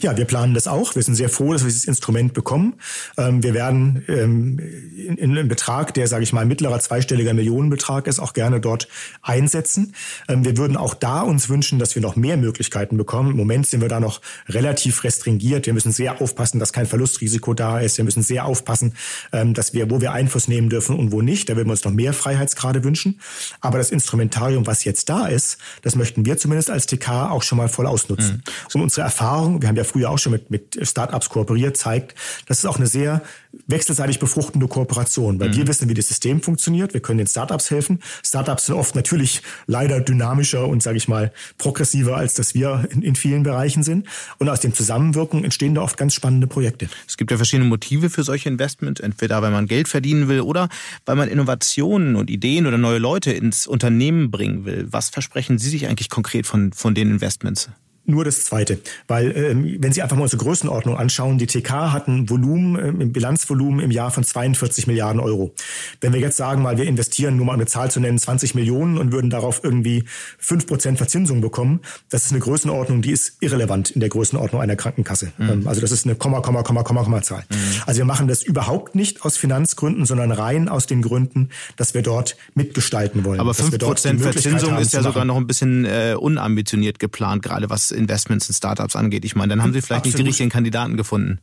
Ja, wir planen das auch. Wir sind sehr froh, dass wir dieses Instrument bekommen. Ähm, wir werden ähm, in einem Betrag, der, sage ich mal, mittlerer zweistelliger Millionenbetrag ist, auch gerne dort einsetzen. Ähm, wir würden auch da uns wünschen, dass wir noch mehr Möglichkeiten bekommen. Im Moment sind wir da noch relativ restringiert. Wir müssen sehr aufpassen, dass kein Verlustrisiko da ist. Wir müssen sehr aufpassen, dass wir, wo wir Einfluss nehmen dürfen und wo nicht. Da würden wir uns noch mehr Freiheitsgrade wünschen. Aber das Instrumentarium, was jetzt da ist, das möchten wir zumindest als TK auch schon mal voll ausnutzen. Mhm. Und unsere Erfahrung, wir haben ja früher auch schon mit, mit Startups kooperiert, zeigt, das ist auch eine sehr wechselseitig befruchtende Kooperation, weil mhm. wir wissen, wie das System funktioniert. Wir können den Startups helfen. Startups sind oft natürlich leider dynamischer und, sage ich mal, progressiver, als dass wir in, in vielen Bereichen sind. Und aus dem Zusammenwirken entstehen da oft ganz spannende Projekte. Es gibt ja verschiedene Motive für solche Investments. Entweder weil man Geld verdienen will oder weil man Innovationen und Ideen oder neue Leute ins Unternehmen bringen will. Was versprechen Sie sich eigentlich konkret von, von den Investments? Nur das Zweite. Weil ähm, wenn Sie einfach mal unsere Größenordnung anschauen, die TK hat ein Volumen, ähm, im Bilanzvolumen im Jahr von 42 Milliarden Euro. Wenn wir jetzt sagen mal, wir investieren, nur mal eine Zahl zu nennen, 20 Millionen und würden darauf irgendwie fünf Prozent Verzinsung bekommen, das ist eine Größenordnung, die ist irrelevant in der Größenordnung einer Krankenkasse. Mhm. Ähm, also das ist eine Komma, Komma, Komma, Komma, Komma Zahl. Mhm. Also wir machen das überhaupt nicht aus Finanzgründen, sondern rein aus den Gründen, dass wir dort mitgestalten wollen. Aber fünf Prozent Verzinsung ist ja sogar noch ein bisschen äh, unambitioniert geplant, gerade was Investments in Startups angeht. Ich meine, dann haben Sie vielleicht Absolut. nicht die richtigen Kandidaten gefunden.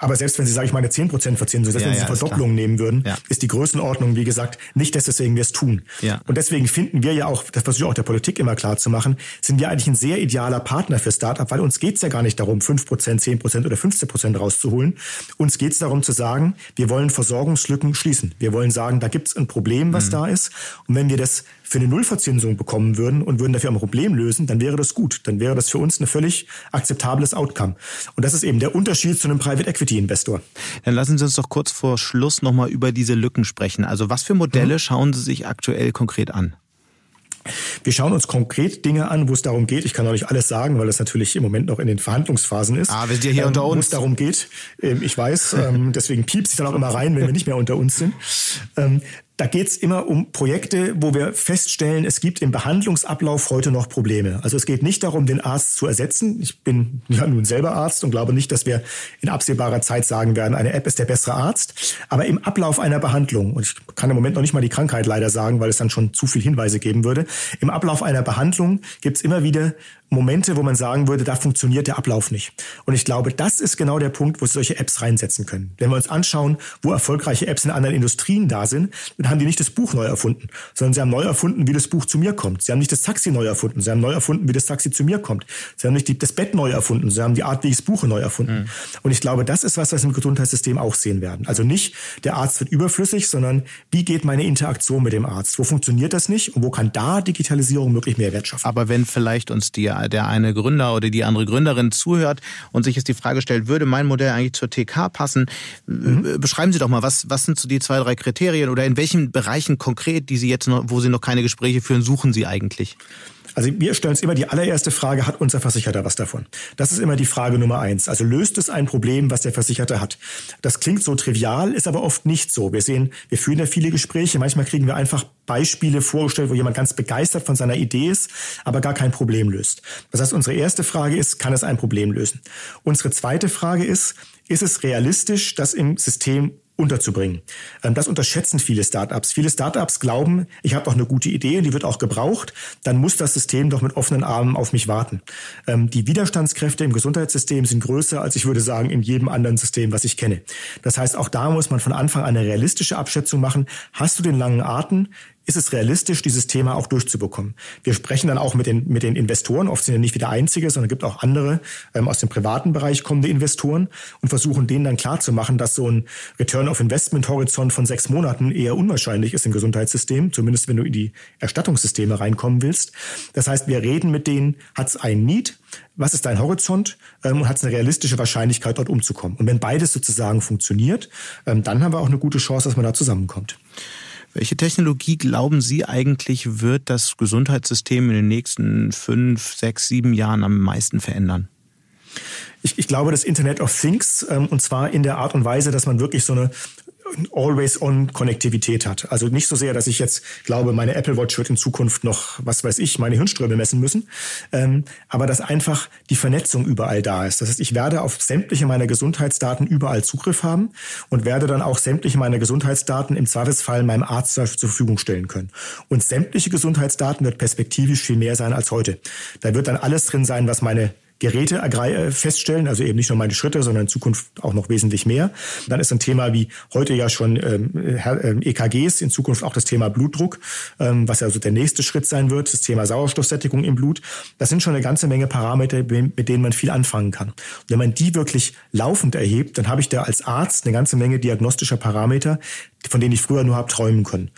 Aber selbst wenn Sie, sage ich mal, eine 10% Verzinsung, selbst ja, wenn Sie ja, Verdopplung nehmen würden, ja. ist die Größenordnung, wie gesagt, nicht, dass deswegen wir es tun. Ja. Und deswegen finden wir ja auch, das versuche ich auch der Politik immer klar zu machen, sind wir eigentlich ein sehr idealer Partner für Startup, weil uns geht's ja gar nicht darum, 5%, 10% oder 15% rauszuholen. Uns geht's darum zu sagen, wir wollen Versorgungslücken schließen. Wir wollen sagen, da gibt's ein Problem, was mhm. da ist. Und wenn wir das für eine Nullverzinsung bekommen würden und würden dafür ein Problem lösen, dann wäre das gut. Dann wäre das für uns ein völlig akzeptables Outcome. Und das ist eben der Unterschied zu einem Private Equity Investor. Dann lassen Sie uns doch kurz vor Schluss nochmal über diese Lücken sprechen. Also was für Modelle mhm. schauen Sie sich aktuell konkret an? Wir schauen uns konkret Dinge an, wo es darum geht. Ich kann noch nicht alles sagen, weil das natürlich im Moment noch in den Verhandlungsphasen ist. Ah, wir sind ja hier ähm, unter uns. Wo es darum geht. Ähm, ich weiß, ähm, deswegen piepst ich dann auch immer rein, wenn wir nicht mehr unter uns sind. Ähm, da geht es immer um Projekte, wo wir feststellen, es gibt im Behandlungsablauf heute noch Probleme. Also es geht nicht darum, den Arzt zu ersetzen. Ich bin ja nun selber Arzt und glaube nicht, dass wir in absehbarer Zeit sagen werden, eine App ist der bessere Arzt. Aber im Ablauf einer Behandlung, und ich kann im Moment noch nicht mal die Krankheit leider sagen, weil es dann schon zu viel Hinweise geben würde, im Ablauf einer Behandlung gibt es immer wieder Momente, wo man sagen würde, da funktioniert der Ablauf nicht. Und ich glaube, das ist genau der Punkt, wo Sie solche Apps reinsetzen können. Wenn wir uns anschauen, wo erfolgreiche Apps in anderen Industrien da sind, dann haben die nicht das Buch neu erfunden, sondern sie haben neu erfunden, wie das Buch zu mir kommt. Sie haben nicht das Taxi neu erfunden, sie haben neu erfunden, wie das Taxi zu mir kommt. Sie haben nicht die, das Bett neu erfunden, sie haben die Art, wie ich es buche, neu erfunden. Mhm. Und ich glaube, das ist was, was wir im Gesundheitssystem auch sehen werden. Also nicht, der Arzt wird überflüssig, sondern wie geht meine Interaktion mit dem Arzt? Wo funktioniert das nicht und wo kann da Digitalisierung wirklich Mehrwert schaffen? Aber wenn vielleicht uns die der eine Gründer oder die andere Gründerin zuhört und sich jetzt die Frage stellt, würde mein Modell eigentlich zur TK passen? Mhm. Äh, beschreiben Sie doch mal, was, was sind so die zwei, drei Kriterien oder in welchen Bereichen konkret, die Sie jetzt noch, wo Sie noch keine Gespräche führen, suchen Sie eigentlich? Also wir stellen uns immer die allererste Frage, hat unser Versicherter was davon? Das ist immer die Frage Nummer eins. Also löst es ein Problem, was der Versicherte hat? Das klingt so trivial, ist aber oft nicht so. Wir sehen, wir führen ja viele Gespräche. Manchmal kriegen wir einfach Beispiele vorgestellt, wo jemand ganz begeistert von seiner Idee ist, aber gar kein Problem löst. Das heißt, unsere erste Frage ist, kann es ein Problem lösen? Unsere zweite Frage ist, ist es realistisch, das im System unterzubringen. Ähm, das unterschätzen viele Startups. Viele Startups glauben, ich habe doch eine gute Idee und die wird auch gebraucht, dann muss das System doch mit offenen Armen auf mich warten. Ähm, die Widerstandskräfte im Gesundheitssystem sind größer als ich würde sagen in jedem anderen System, was ich kenne. Das heißt, auch da muss man von Anfang an eine realistische Abschätzung machen. Hast du den langen Atem? Ist es realistisch, dieses Thema auch durchzubekommen. Wir sprechen dann auch mit den, mit den Investoren, oft sind ja nicht wir der Einzige, sondern gibt auch andere ähm, aus dem privaten Bereich kommende Investoren und versuchen denen dann klarzumachen, dass so ein Return of Investment Horizont von sechs Monaten eher unwahrscheinlich ist im Gesundheitssystem, zumindest wenn du in die Erstattungssysteme reinkommen willst. Das heißt, wir reden mit denen, hat es ein Need, was ist dein Horizont ähm, und hat es eine realistische Wahrscheinlichkeit, dort umzukommen. Und wenn beides sozusagen funktioniert, ähm, dann haben wir auch eine gute Chance, dass man da zusammenkommt. Welche Technologie glauben Sie eigentlich wird das Gesundheitssystem in den nächsten fünf, sechs, sieben Jahren am meisten verändern? Ich, ich glaube, das Internet of Things, ähm, und zwar in der Art und Weise, dass man wirklich so eine Always-on-Konnektivität hat. Also nicht so sehr, dass ich jetzt glaube, meine Apple Watch wird in Zukunft noch, was weiß ich, meine Hirnströme messen müssen, ähm, aber dass einfach die Vernetzung überall da ist. Das heißt, ich werde auf sämtliche meiner Gesundheitsdaten überall Zugriff haben und werde dann auch sämtliche meiner Gesundheitsdaten im Zweifelsfall meinem Arzt zur Verfügung stellen können. Und sämtliche Gesundheitsdaten wird perspektivisch viel mehr sein als heute. Da wird dann alles drin sein, was meine Geräte äh, feststellen, also eben nicht nur meine Schritte, sondern in Zukunft auch noch wesentlich mehr. Dann ist ein Thema wie heute ja schon ähm, ähm EKGs, in Zukunft auch das Thema Blutdruck, ähm, was ja also der nächste Schritt sein wird, das Thema Sauerstoffsättigung im Blut. Das sind schon eine ganze Menge Parameter, mit denen man viel anfangen kann. Und wenn man die wirklich laufend erhebt, dann habe ich da als Arzt eine ganze Menge diagnostischer Parameter, von denen ich früher nur habe träumen können.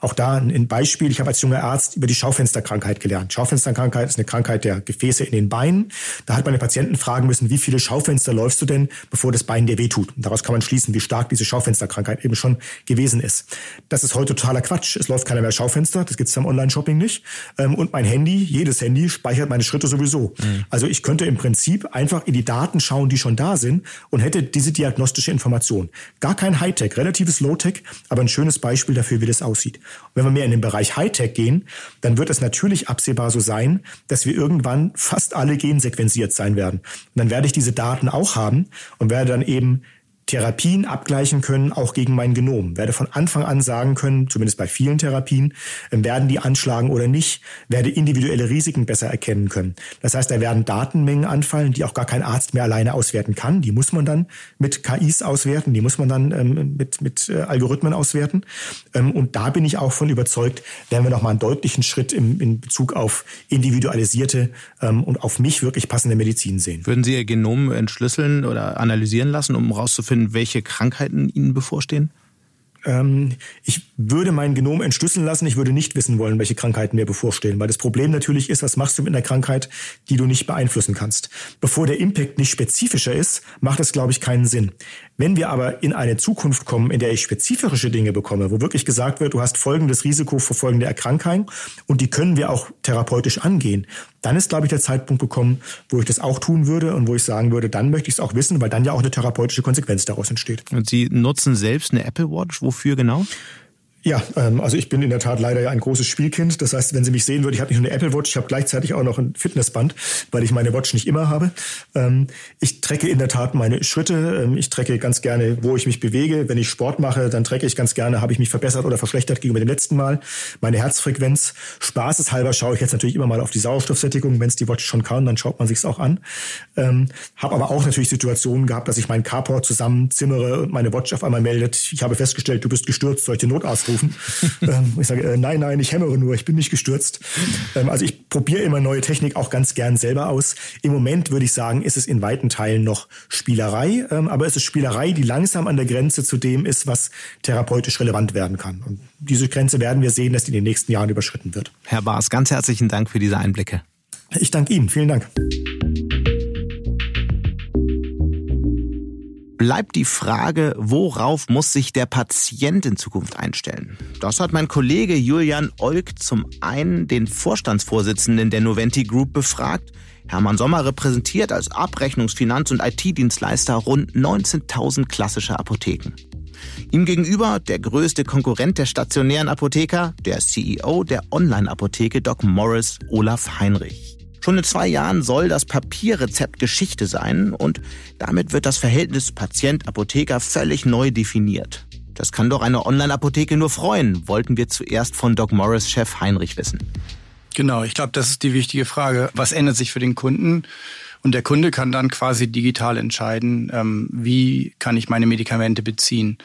Auch da ein Beispiel. Ich habe als junger Arzt über die Schaufensterkrankheit gelernt. Schaufensterkrankheit ist eine Krankheit der Gefäße in den Beinen. Da hat meine Patienten fragen müssen, wie viele Schaufenster läufst du denn, bevor das Bein dir wehtut? Und daraus kann man schließen, wie stark diese Schaufensterkrankheit eben schon gewesen ist. Das ist heute totaler Quatsch. Es läuft keiner mehr Schaufenster. Das gibt es im Online-Shopping nicht. Ähm, und mein Handy, jedes Handy speichert meine Schritte sowieso. Mhm. Also ich könnte im Prinzip einfach in die Daten schauen, die schon da sind und hätte diese diagnostische Information. Gar kein Hightech, relatives Lowtech, aber ein schönes Beispiel dafür, wie das aussieht. Wenn wir mehr in den Bereich Hightech gehen, dann wird es natürlich absehbar so sein, dass wir irgendwann fast alle gensequenziert sein werden. Und dann werde ich diese Daten auch haben und werde dann eben Therapien abgleichen können, auch gegen mein Genom. Werde von Anfang an sagen können, zumindest bei vielen Therapien, ähm, werden die anschlagen oder nicht, werde individuelle Risiken besser erkennen können. Das heißt, da werden Datenmengen anfallen, die auch gar kein Arzt mehr alleine auswerten kann. Die muss man dann mit KIs auswerten, die muss man dann ähm, mit, mit äh, Algorithmen auswerten. Ähm, und da bin ich auch von überzeugt, werden wir nochmal einen deutlichen Schritt im, in Bezug auf individualisierte ähm, und auf mich wirklich passende Medizin sehen. Würden Sie Ihr Genom entschlüsseln oder analysieren lassen, um herauszufinden, können, welche Krankheiten Ihnen bevorstehen? Ähm, ich würde mein Genom entschlüsseln lassen. Ich würde nicht wissen wollen, welche Krankheiten mir bevorstehen. Weil das Problem natürlich ist, was machst du mit einer Krankheit, die du nicht beeinflussen kannst. Bevor der Impact nicht spezifischer ist, macht es, glaube ich, keinen Sinn. Wenn wir aber in eine Zukunft kommen, in der ich spezifische Dinge bekomme, wo wirklich gesagt wird, du hast folgendes Risiko für folgende Erkrankung und die können wir auch therapeutisch angehen, dann ist, glaube ich, der Zeitpunkt gekommen, wo ich das auch tun würde und wo ich sagen würde, dann möchte ich es auch wissen, weil dann ja auch eine therapeutische Konsequenz daraus entsteht. Und Sie nutzen selbst eine Apple Watch, wofür genau? Ja, ähm, also ich bin in der Tat leider ein großes Spielkind. Das heißt, wenn Sie mich sehen würden, ich habe nicht nur eine Apple Watch, ich habe gleichzeitig auch noch ein Fitnessband, weil ich meine Watch nicht immer habe. Ähm, ich trecke in der Tat meine Schritte. Ähm, ich trecke ganz gerne, wo ich mich bewege. Wenn ich Sport mache, dann trecke ich ganz gerne, habe ich mich verbessert oder verschlechtert gegenüber dem letzten Mal. Meine Herzfrequenz. Spaßeshalber schaue ich jetzt natürlich immer mal auf die Sauerstoffsättigung. Wenn es die Watch schon kann, dann schaut man sich's auch an. Ähm, habe aber auch natürlich Situationen gehabt, dass ich meinen Carport zusammenzimmere und meine Watch auf einmal meldet, ich habe festgestellt, du bist gestürzt, den Notarzt rufen. ähm, ich sage, äh, nein, nein, ich hämmere nur, ich bin nicht gestürzt. Ähm, also ich probiere immer neue Technik auch ganz gern selber aus. Im Moment würde ich sagen, ist es in weiten Teilen noch Spielerei, ähm, aber es ist Spielerei, die langsam an der Grenze zu dem ist, was therapeutisch relevant werden kann. Und diese Grenze werden wir sehen, dass die in den nächsten Jahren überschritten wird. Herr Baas, ganz herzlichen Dank für diese Einblicke. Ich danke Ihnen. Vielen Dank. Bleibt die Frage, worauf muss sich der Patient in Zukunft einstellen? Das hat mein Kollege Julian Olk zum einen den Vorstandsvorsitzenden der Noventi Group befragt. Hermann Sommer repräsentiert als Abrechnungs-, Finanz- und IT-Dienstleister rund 19.000 klassische Apotheken. Ihm gegenüber der größte Konkurrent der stationären Apotheker, der CEO der Online-Apotheke Doc Morris, Olaf Heinrich. Schon in zwei Jahren soll das Papierrezept Geschichte sein und damit wird das Verhältnis Patient-Apotheker völlig neu definiert. Das kann doch eine Online-Apotheke nur freuen, wollten wir zuerst von Doc Morris-Chef Heinrich wissen. Genau, ich glaube, das ist die wichtige Frage. Was ändert sich für den Kunden? Und der Kunde kann dann quasi digital entscheiden, ähm, wie kann ich meine Medikamente beziehen.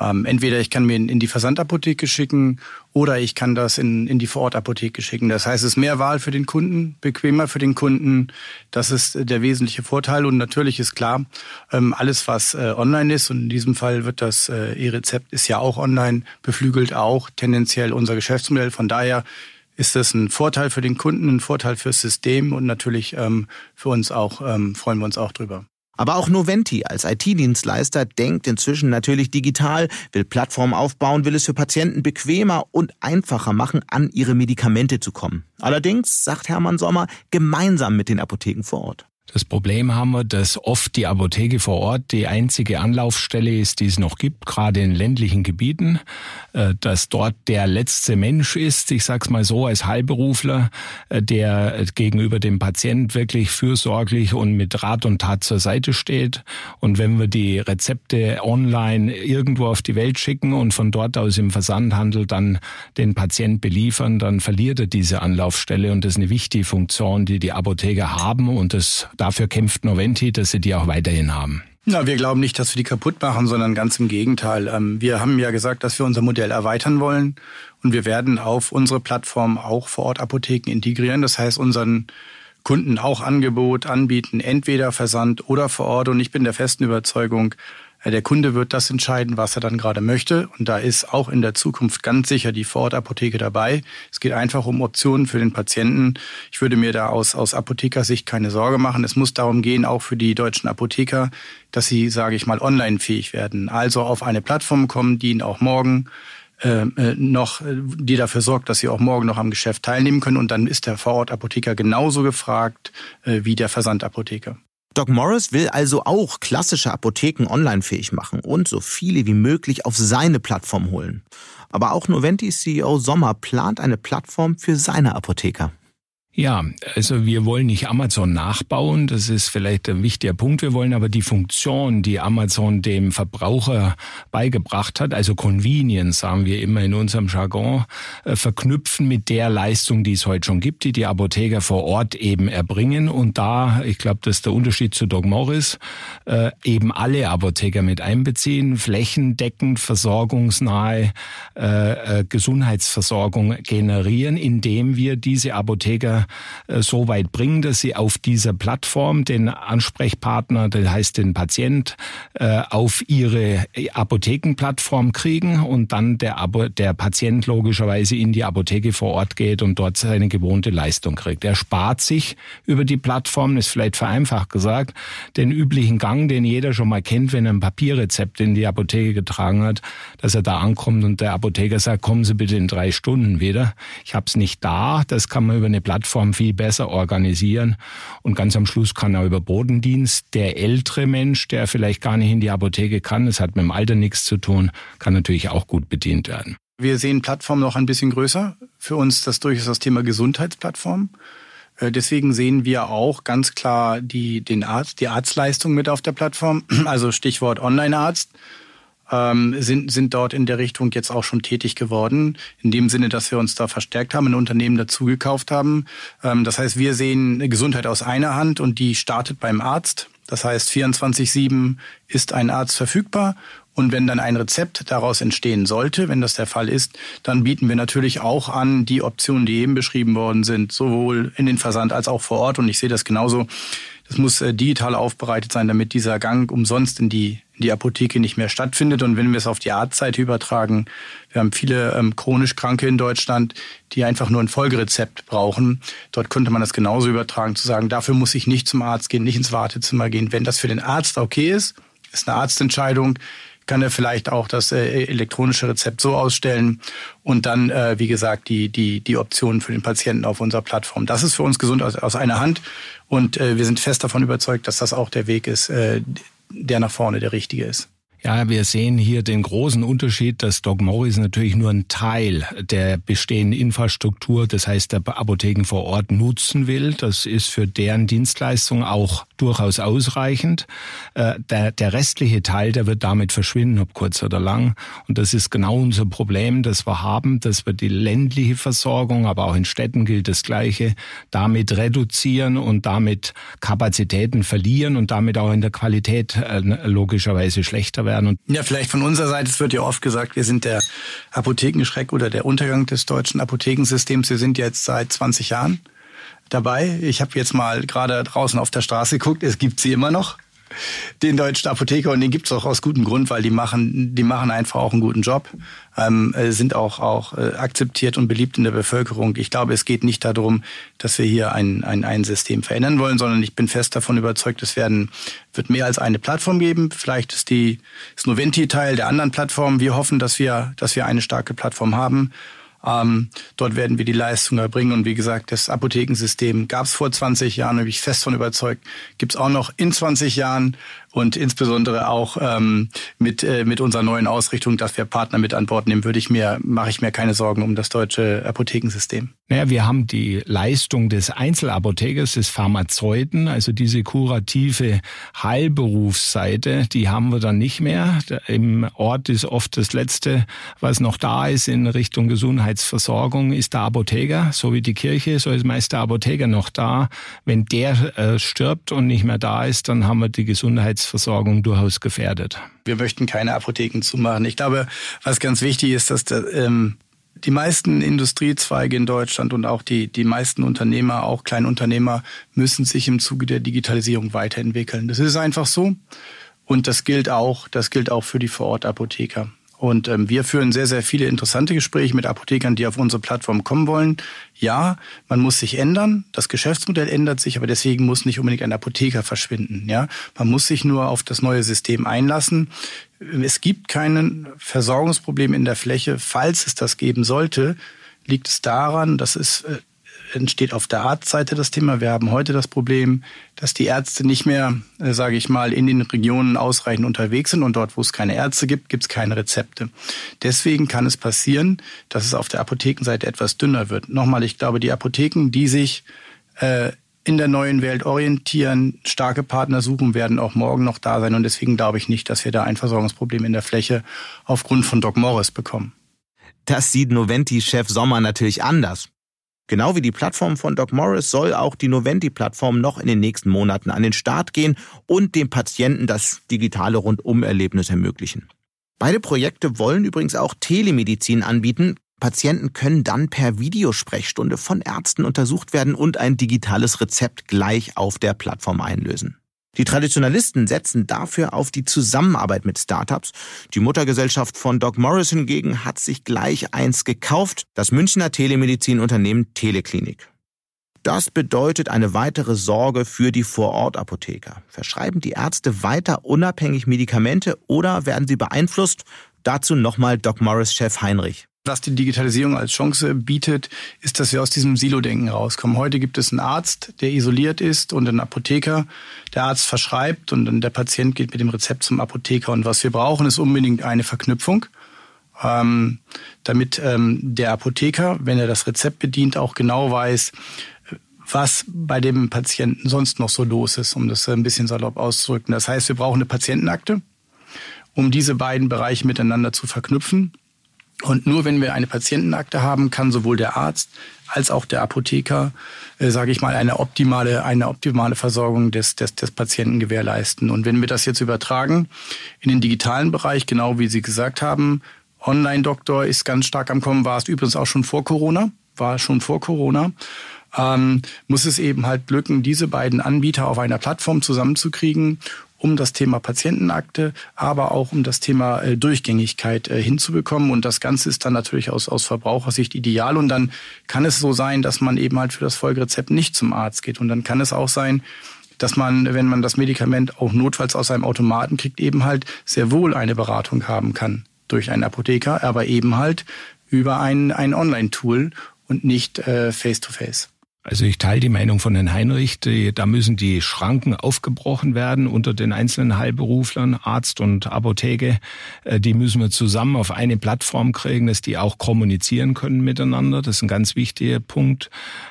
Ähm, entweder ich kann mir in, die Versandapotheke schicken oder ich kann das in, in die Vorortapotheke schicken. Das heißt, es ist mehr Wahl für den Kunden, bequemer für den Kunden. Das ist der wesentliche Vorteil. Und natürlich ist klar, ähm, alles, was äh, online ist, und in diesem Fall wird das äh, E-Rezept ist ja auch online, beflügelt auch tendenziell unser Geschäftsmodell. Von daher ist das ein Vorteil für den Kunden, ein Vorteil fürs System und natürlich ähm, für uns auch, ähm, freuen wir uns auch drüber. Aber auch Noventi als IT-Dienstleister denkt inzwischen natürlich digital, will Plattformen aufbauen, will es für Patienten bequemer und einfacher machen, an ihre Medikamente zu kommen. Allerdings, sagt Hermann Sommer, gemeinsam mit den Apotheken vor Ort. Das Problem haben wir, dass oft die Apotheke vor Ort die einzige Anlaufstelle ist, die es noch gibt, gerade in ländlichen Gebieten, äh, dass dort der letzte Mensch ist, ich sag's mal so, als Heilberufler, äh, der gegenüber dem Patient wirklich fürsorglich und mit Rat und Tat zur Seite steht. Und wenn wir die Rezepte online irgendwo auf die Welt schicken und von dort aus im Versandhandel dann den Patient beliefern, dann verliert er diese Anlaufstelle. Und das ist eine wichtige Funktion, die die Apotheker haben. Und das dafür kämpft Noventi, dass sie die auch weiterhin haben. Na, wir glauben nicht, dass wir die kaputt machen, sondern ganz im Gegenteil. Ähm, wir haben ja gesagt, dass wir unser Modell erweitern wollen und wir werden auf unsere Plattform auch vor Ort Apotheken integrieren. Das heißt, unseren Kunden auch Angebot anbieten, entweder Versand oder vor Ort. Und ich bin der festen Überzeugung, der Kunde wird das entscheiden, was er dann gerade möchte. Und da ist auch in der Zukunft ganz sicher die Vorortapotheke dabei. Es geht einfach um Optionen für den Patienten. Ich würde mir da aus, aus Apothekersicht keine Sorge machen. Es muss darum gehen, auch für die deutschen Apotheker, dass sie, sage ich mal, online fähig werden. Also auf eine Plattform kommen, die ihnen auch morgen äh, äh noch, die dafür sorgt, dass sie auch morgen noch am Geschäft teilnehmen können. Und dann ist der Vorortapotheker genauso gefragt äh, wie der Versandapotheker. Doc Morris will also auch klassische Apotheken online fähig machen und so viele wie möglich auf seine Plattform holen. Aber auch Noventis CEO Sommer plant eine Plattform für seine Apotheker. Ja, also wir wollen nicht Amazon nachbauen, das ist vielleicht ein wichtiger Punkt. Wir wollen aber die Funktion, die Amazon dem Verbraucher beigebracht hat, also Convenience, sagen wir immer in unserem Jargon, äh, verknüpfen mit der Leistung, die es heute schon gibt, die die Apotheker vor Ort eben erbringen. Und da, ich glaube, das ist der Unterschied zu Doc Morris, äh, eben alle Apotheker mit einbeziehen, flächendeckend, versorgungsnahe äh, Gesundheitsversorgung generieren, indem wir diese Apotheker so weit bringen, dass sie auf dieser Plattform den Ansprechpartner, das heißt den Patient, äh, auf ihre Apothekenplattform kriegen und dann der, der Patient logischerweise in die Apotheke vor Ort geht und dort seine gewohnte Leistung kriegt. Er spart sich über die Plattform, ist vielleicht vereinfacht gesagt, den üblichen Gang, den jeder schon mal kennt, wenn er ein Papierrezept in die Apotheke getragen hat, dass er da ankommt und der Apotheker sagt, kommen Sie bitte in drei Stunden wieder. Ich habe es nicht da. Das kann man über eine Plattform Plattform viel besser organisieren. Und ganz am Schluss kann er über Bodendienst, der ältere Mensch, der vielleicht gar nicht in die Apotheke kann, es hat mit dem Alter nichts zu tun, kann natürlich auch gut bedient werden. Wir sehen Plattformen noch ein bisschen größer. Für uns das durchaus das Thema Gesundheitsplattform. Äh, deswegen sehen wir auch ganz klar die, den Arzt, die Arztleistung mit auf der Plattform. Also Stichwort Online-Arzt ähm, sind, sind dort in der Richtung jetzt auch schon tätig geworden. In dem Sinne, dass wir uns da verstärkt haben, ein Unternehmen dazugekauft haben. Ähm, das heißt, wir sehen Gesundheit aus einer Hand und die startet beim Arzt. Das heißt, 24-7 ist ein Arzt verfügbar. Und wenn dann ein Rezept daraus entstehen sollte, wenn das der Fall ist, dann bieten wir natürlich auch an die Optionen, die eben beschrieben worden sind, sowohl in den Versand als auch vor Ort. Und ich sehe das genauso. Das muss äh, digital aufbereitet sein, damit dieser Gang umsonst in die die Apotheke nicht mehr stattfindet. Und wenn wir es auf die Arztseite übertragen, wir haben viele ähm, chronisch Kranke in Deutschland, die einfach nur ein Folgerezept brauchen. Dort könnte man das genauso übertragen, zu sagen, dafür muss ich nicht zum Arzt gehen, nicht ins Wartezimmer gehen. Wenn das für den Arzt okay ist, ist eine Arztentscheidung, kann er vielleicht auch das äh, elektronische Rezept so ausstellen und dann, äh, wie gesagt, die, die, die Optionen für den Patienten auf unserer Plattform. Das ist für uns gesund aus, aus einer Hand und äh, wir sind fest davon überzeugt, dass das auch der Weg ist, äh, der nach vorne der richtige ist. Ja, wir sehen hier den großen Unterschied, dass Doc Morris natürlich nur einen Teil der bestehenden Infrastruktur, das heißt der Apotheken vor Ort nutzen will. Das ist für deren Dienstleistung auch durchaus ausreichend. Äh, der, der restliche Teil, der wird damit verschwinden, ob kurz oder lang. Und das ist genau unser Problem, das wir haben, dass wir die ländliche Versorgung, aber auch in Städten gilt das Gleiche, damit reduzieren und damit Kapazitäten verlieren und damit auch in der Qualität äh, logischerweise schlechter werden. Und ja, vielleicht von unserer Seite, es wird ja oft gesagt, wir sind der Apothekenschreck oder der Untergang des deutschen Apothekensystems. Wir sind jetzt seit 20 Jahren dabei. Ich habe jetzt mal gerade draußen auf der Straße geguckt, es gibt sie immer noch den deutschen Apotheker und den gibt's auch aus gutem Grund, weil die machen, die machen einfach auch einen guten Job, ähm, äh, sind auch, auch äh, akzeptiert und beliebt in der Bevölkerung. Ich glaube, es geht nicht darum, dass wir hier ein, ein, ein System verändern wollen, sondern ich bin fest davon überzeugt, es werden, wird mehr als eine Plattform geben. Vielleicht ist die ist Noventi Teil der anderen Plattform. Wir hoffen, dass wir, dass wir eine starke Plattform haben ähm, dort werden wir die Leistung erbringen. Und wie gesagt, das Apothekensystem gab es vor 20 Jahren, da bin ich fest von überzeugt, gibt es auch noch in 20 Jahren und insbesondere auch ähm, mit, äh, mit unserer neuen Ausrichtung, dass wir Partner mit an Bord nehmen, würde ich mir, mache ich mir keine Sorgen um das deutsche Apothekensystem. Naja, wir haben die Leistung des Einzelapothekers, des Pharmazeuten, also diese kurative Heilberufsseite, die haben wir dann nicht mehr. Im Ort ist oft das Letzte, was noch da ist in Richtung Gesundheitsversorgung, ist der Apotheker. So wie die Kirche, so ist meist der Apotheker noch da. Wenn der äh, stirbt und nicht mehr da ist, dann haben wir die Gesundheits Gesundheitsversorgung durchaus gefährdet. Wir möchten keine Apotheken zumachen. Ich glaube, was ganz wichtig ist, dass der, ähm, die meisten Industriezweige in Deutschland und auch die, die meisten Unternehmer, auch Kleinunternehmer, müssen sich im Zuge der Digitalisierung weiterentwickeln. Das ist einfach so. Und das gilt auch, das gilt auch für die Vorortapotheker. Und ähm, wir führen sehr, sehr viele interessante Gespräche mit Apothekern, die auf unsere Plattform kommen wollen. Ja, man muss sich ändern, das Geschäftsmodell ändert sich, aber deswegen muss nicht unbedingt ein Apotheker verschwinden. Ja, man muss sich nur auf das neue System einlassen. Es gibt kein Versorgungsproblem in der Fläche. Falls es das geben sollte, liegt es daran, dass es äh, entsteht auf der Arztseite das Thema. Wir haben heute das Problem, dass die Ärzte nicht mehr, äh, sage ich mal, in den Regionen ausreichend unterwegs sind und dort, wo es keine Ärzte gibt, gibt es keine Rezepte. Deswegen kann es passieren, dass es auf der Apothekenseite etwas dünner wird. Nochmal, ich glaube, die Apotheken, die sich äh, in der neuen Welt orientieren, starke Partner suchen, werden auch morgen noch da sein. Und deswegen glaube ich nicht, dass wir da ein Versorgungsproblem in der Fläche aufgrund von Doc Morris bekommen. Das sieht Noventi-Chef Sommer natürlich anders. Genau wie die Plattform von Doc Morris soll auch die Noventi-Plattform noch in den nächsten Monaten an den Start gehen und dem Patienten das digitale Rundumerlebnis ermöglichen. Beide Projekte wollen übrigens auch Telemedizin anbieten. Patienten können dann per Videosprechstunde von Ärzten untersucht werden und ein digitales Rezept gleich auf der Plattform einlösen. Die Traditionalisten setzen dafür auf die Zusammenarbeit mit Startups. Die Muttergesellschaft von Doc Morris hingegen hat sich gleich eins gekauft, das Münchner Telemedizinunternehmen Teleklinik. Das bedeutet eine weitere Sorge für die Vorortapotheker. Verschreiben die Ärzte weiter unabhängig Medikamente oder werden sie beeinflusst? Dazu nochmal Doc Morris Chef Heinrich. Was die Digitalisierung als Chance bietet, ist, dass wir aus diesem Silo-Denken rauskommen. Heute gibt es einen Arzt, der isoliert ist und einen Apotheker. Der Arzt verschreibt und dann der Patient geht mit dem Rezept zum Apotheker. Und was wir brauchen, ist unbedingt eine Verknüpfung. ähm, damit ähm, der Apotheker, wenn er das Rezept bedient, auch genau weiß, was bei dem Patienten sonst noch so los ist, um das ein bisschen salopp auszudrücken. Das heißt, wir brauchen eine Patientenakte, um diese beiden Bereiche miteinander zu verknüpfen. Und nur wenn wir eine Patientenakte haben, kann sowohl der Arzt als auch der Apotheker, äh, sage ich mal, eine optimale, eine optimale Versorgung des, des, des Patienten gewährleisten. Und wenn wir das jetzt übertragen in den digitalen Bereich, genau wie Sie gesagt haben, Online-Doktor ist ganz stark am Kommen, war es übrigens auch schon vor Corona, war schon vor Corona ähm, muss es eben halt glücken, diese beiden Anbieter auf einer Plattform zusammenzukriegen, um das Thema Patientenakte, aber auch um das Thema äh, Durchgängigkeit äh, hinzubekommen. Und das Ganze ist dann natürlich aus, aus Verbrauchersicht ideal. Und dann kann es so sein, dass man eben halt für das Folgerezept nicht zum Arzt geht. Und dann kann es auch sein, dass man, wenn man das Medikament auch notfalls aus einem Automaten kriegt, eben halt sehr wohl eine Beratung haben kann durch einen Apotheker, aber eben halt über ein, ein Online-Tool und nicht äh, face-to-face. -face. Also ich teile die Meinung von Herrn Heinrich, die, da müssen die Schranken aufgebrochen werden unter den einzelnen Heilberuflern, Arzt und Apotheke. Äh, die müssen wir zusammen auf eine Plattform kriegen, dass die auch kommunizieren können miteinander. Das ist ein ganz wichtiger Punkt.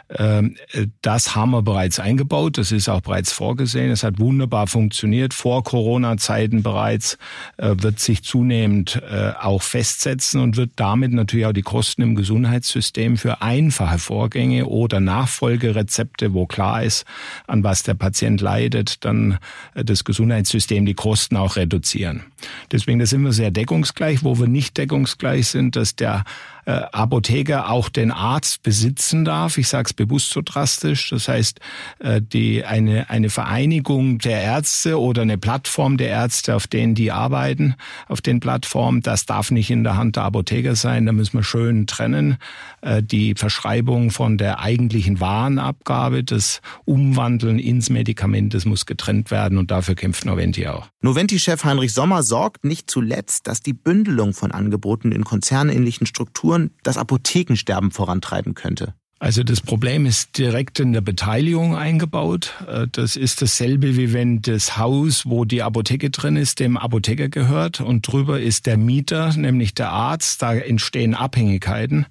Ähm, äh, das haben wir bereits eingebaut, das ist auch bereits vorgesehen. Es hat wunderbar funktioniert, vor Corona-Zeiten bereits, äh, wird sich zunehmend auch festsetzen und wird damit natürlich auch die Kosten im Gesundheitssystem für einfache Vorgänge oder Nachfolge Nachfolgerezepte, wo klar ist, an was der Patient leidet, dann äh, das Gesundheitssystem die Kosten auch reduzieren. Deswegen, da sind wir sehr deckungsgleich. Wo wir nicht deckungsgleich sind, dass der äh, Apotheker auch den Arzt besitzen darf. Ich sage es bewusst so drastisch. Das heißt, äh, die, eine, eine Vereinigung der Ärzte oder eine Plattform der Ärzte, auf denen die arbeiten, auf den Plattformen, das darf nicht in der Hand der Apotheker sein. Da müssen wir schön trennen. Äh, die Verschreibung von der eigentlichen Warenabgabe, das Umwandeln ins Medikament, das muss getrennt werden und dafür kämpft Noventi auch. Noventi-Chef Heinrich Sommer sorgt nicht zuletzt, dass die Bündelung von Angeboten in konzernähnlichen Strukturen Strukturen das Apothekensterben vorantreiben könnte? Also das Problem ist direkt in der Beteiligung eingebaut. Äh, das ist dasselbe wie wenn das Haus, wo die Apotheke drin ist, dem Apotheker gehört und drüber ist der Mieter, nämlich der Arzt. Da entstehen Abhängigkeiten.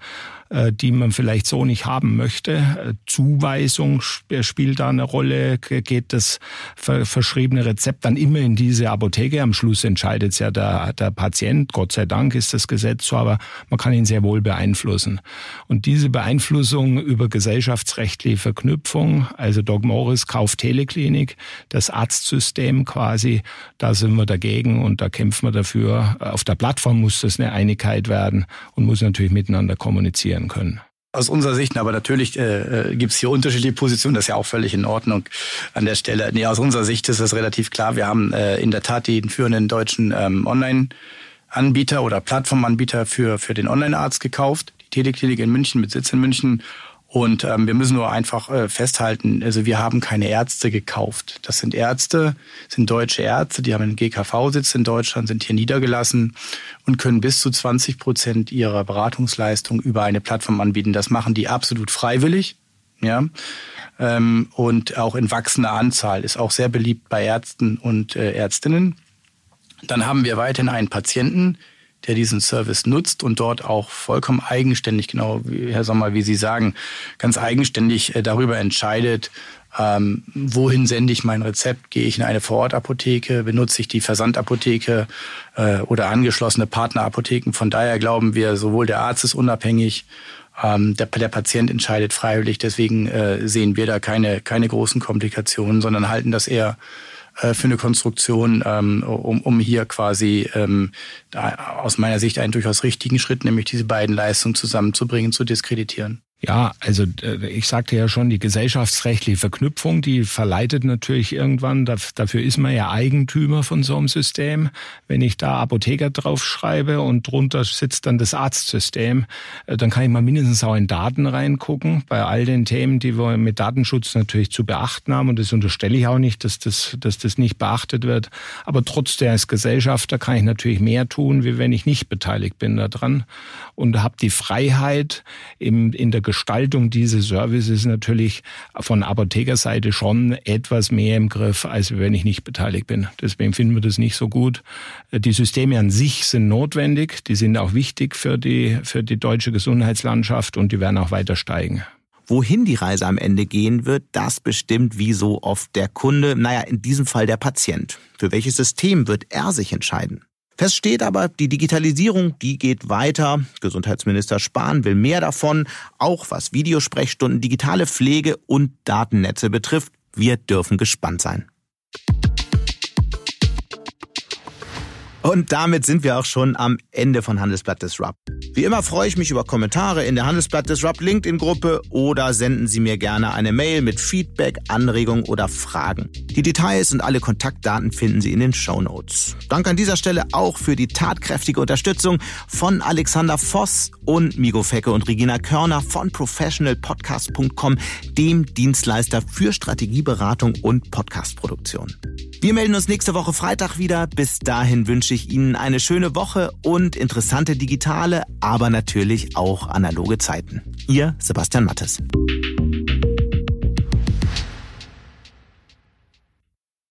Äh, die man vielleicht so nicht haben möchte. Äh, Zuweisung spielt da eine Rolle. Geht das verschriebene Rezept dann immer in diese Apotheke? Am Schluss entscheidet es ja der, der Patient. Gott sei Dank ist das Gesetz so, aber man kann ihn sehr wohl beeinflussen. Und diese Beeinflussung über gesellschaftsrechtliche Verknüpfung, also Doc Morris kauft Teleklinik, das Arztsystem quasi, da sind wir dagegen und da kämpfen wir dafür. Auf der Plattform muss das eine Einigkeit werden und muss natürlich miteinander kommunizieren reagieren können. Aus unserer Sicht, aber natürlich äh, äh gibt es hier unterschiedliche Positionen, das ist ja auch völlig in Ordnung an der Stelle. Nee, aus unserer Sicht ist es relativ klar. Wir haben äh, in der Tat den führenden deutschen ähm, Online-Anbieter oder Plattformanbieter für, für den Online-Arzt gekauft. Die Teleklinik in München mit Sitz in München und ähm, wir müssen nur einfach äh, festhalten, also wir haben keine Ärzte gekauft. Das sind Ärzte, sind deutsche Ärzte, die haben einen GKV-Sitz in Deutschland, sind hier niedergelassen und können bis zu 20 Prozent ihrer Beratungsleistung über eine Plattform anbieten. Das machen die absolut freiwillig. Ja, ähm, und auch in wachsender Anzahl ist auch sehr beliebt bei Ärzten und äh, Ärztinnen. Dann haben wir weiterhin einen Patienten, der diesen Service nutzt und dort auch vollkommen eigenständig, genau wie Herr Sommer, wie Sie sagen, ganz eigenständig äh, darüber entscheidet, ähm, wohin sende ich mein Rezept? Gehe ich in eine Vorortapotheke? Benutze ich die Versandapotheke äh, oder angeschlossene Partnerapotheken? Von daher glauben wir, sowohl der Arzt ist unabhängig, ähm, der, der Patient entscheidet freiwillig. Deswegen äh, sehen wir da keine, keine großen Komplikationen, sondern halten das eher äh, für eine Konstruktion, ähm, um, um hier quasi ähm, aus meiner Sicht einen durchaus richtigen Schritt, nämlich diese beiden Leistungen zusammenzubringen, zu diskreditieren. Ja, also äh, ich sagte ja schon, die gesellschaftsrechtliche Verknüpfung, die verleitet natürlich irgendwann, dafür ist man ja Eigentümer von so einem System. Wenn ich da Apotheker draufschreibe und drunter sitzt dann das Arztsystem, äh, dann kann ich mal mindestens auch in Daten reingucken, bei all den Themen, die wir mit Datenschutz natürlich zu beachten haben. Und das unterstelle ich auch nicht, dass das, dass das nicht beachtet wird. Aber trotzdem als Gesellschafter kann ich natürlich mehr tun, wie wenn ich nicht beteiligt bin daran und habe die Freiheit, im, in der Gestaltung dieses Services natürlich von Apothekerseite schon etwas mehr im Griff, als wenn ich nicht beteiligt bin. Deswegen finden wir das nicht so gut. Die Systeme an sich sind notwendig, die sind auch wichtig für die, für die deutsche Gesundheitslandschaft und die werden auch weiter steigen. Wohin die Reise am Ende gehen wird, das bestimmt wie so oft der Kunde, naja, in diesem Fall der Patient. Für welches System wird er sich entscheiden? Fest steht aber, die Digitalisierung, die geht weiter. Gesundheitsminister Spahn will mehr davon, auch was Videosprechstunden, digitale Pflege und Datennetze betrifft. Wir dürfen gespannt sein. Und damit sind wir auch schon am Ende von Handelsblatt Disrupt. Wie immer freue ich mich über Kommentare in der Handelsblatt Disrupt LinkedIn-Gruppe oder senden Sie mir gerne eine Mail mit Feedback, Anregungen oder Fragen. Die Details und alle Kontaktdaten finden Sie in den Show Notes. Danke an dieser Stelle auch für die tatkräftige Unterstützung von Alexander Voss und Migo Fecke und Regina Körner von professionalpodcast.com, dem Dienstleister für Strategieberatung und Podcastproduktion. Wir melden uns nächste Woche Freitag wieder. Bis dahin wünsche ich Ihnen eine schöne Woche und interessante digitale, aber natürlich auch analoge Zeiten. Ihr Sebastian Mattes.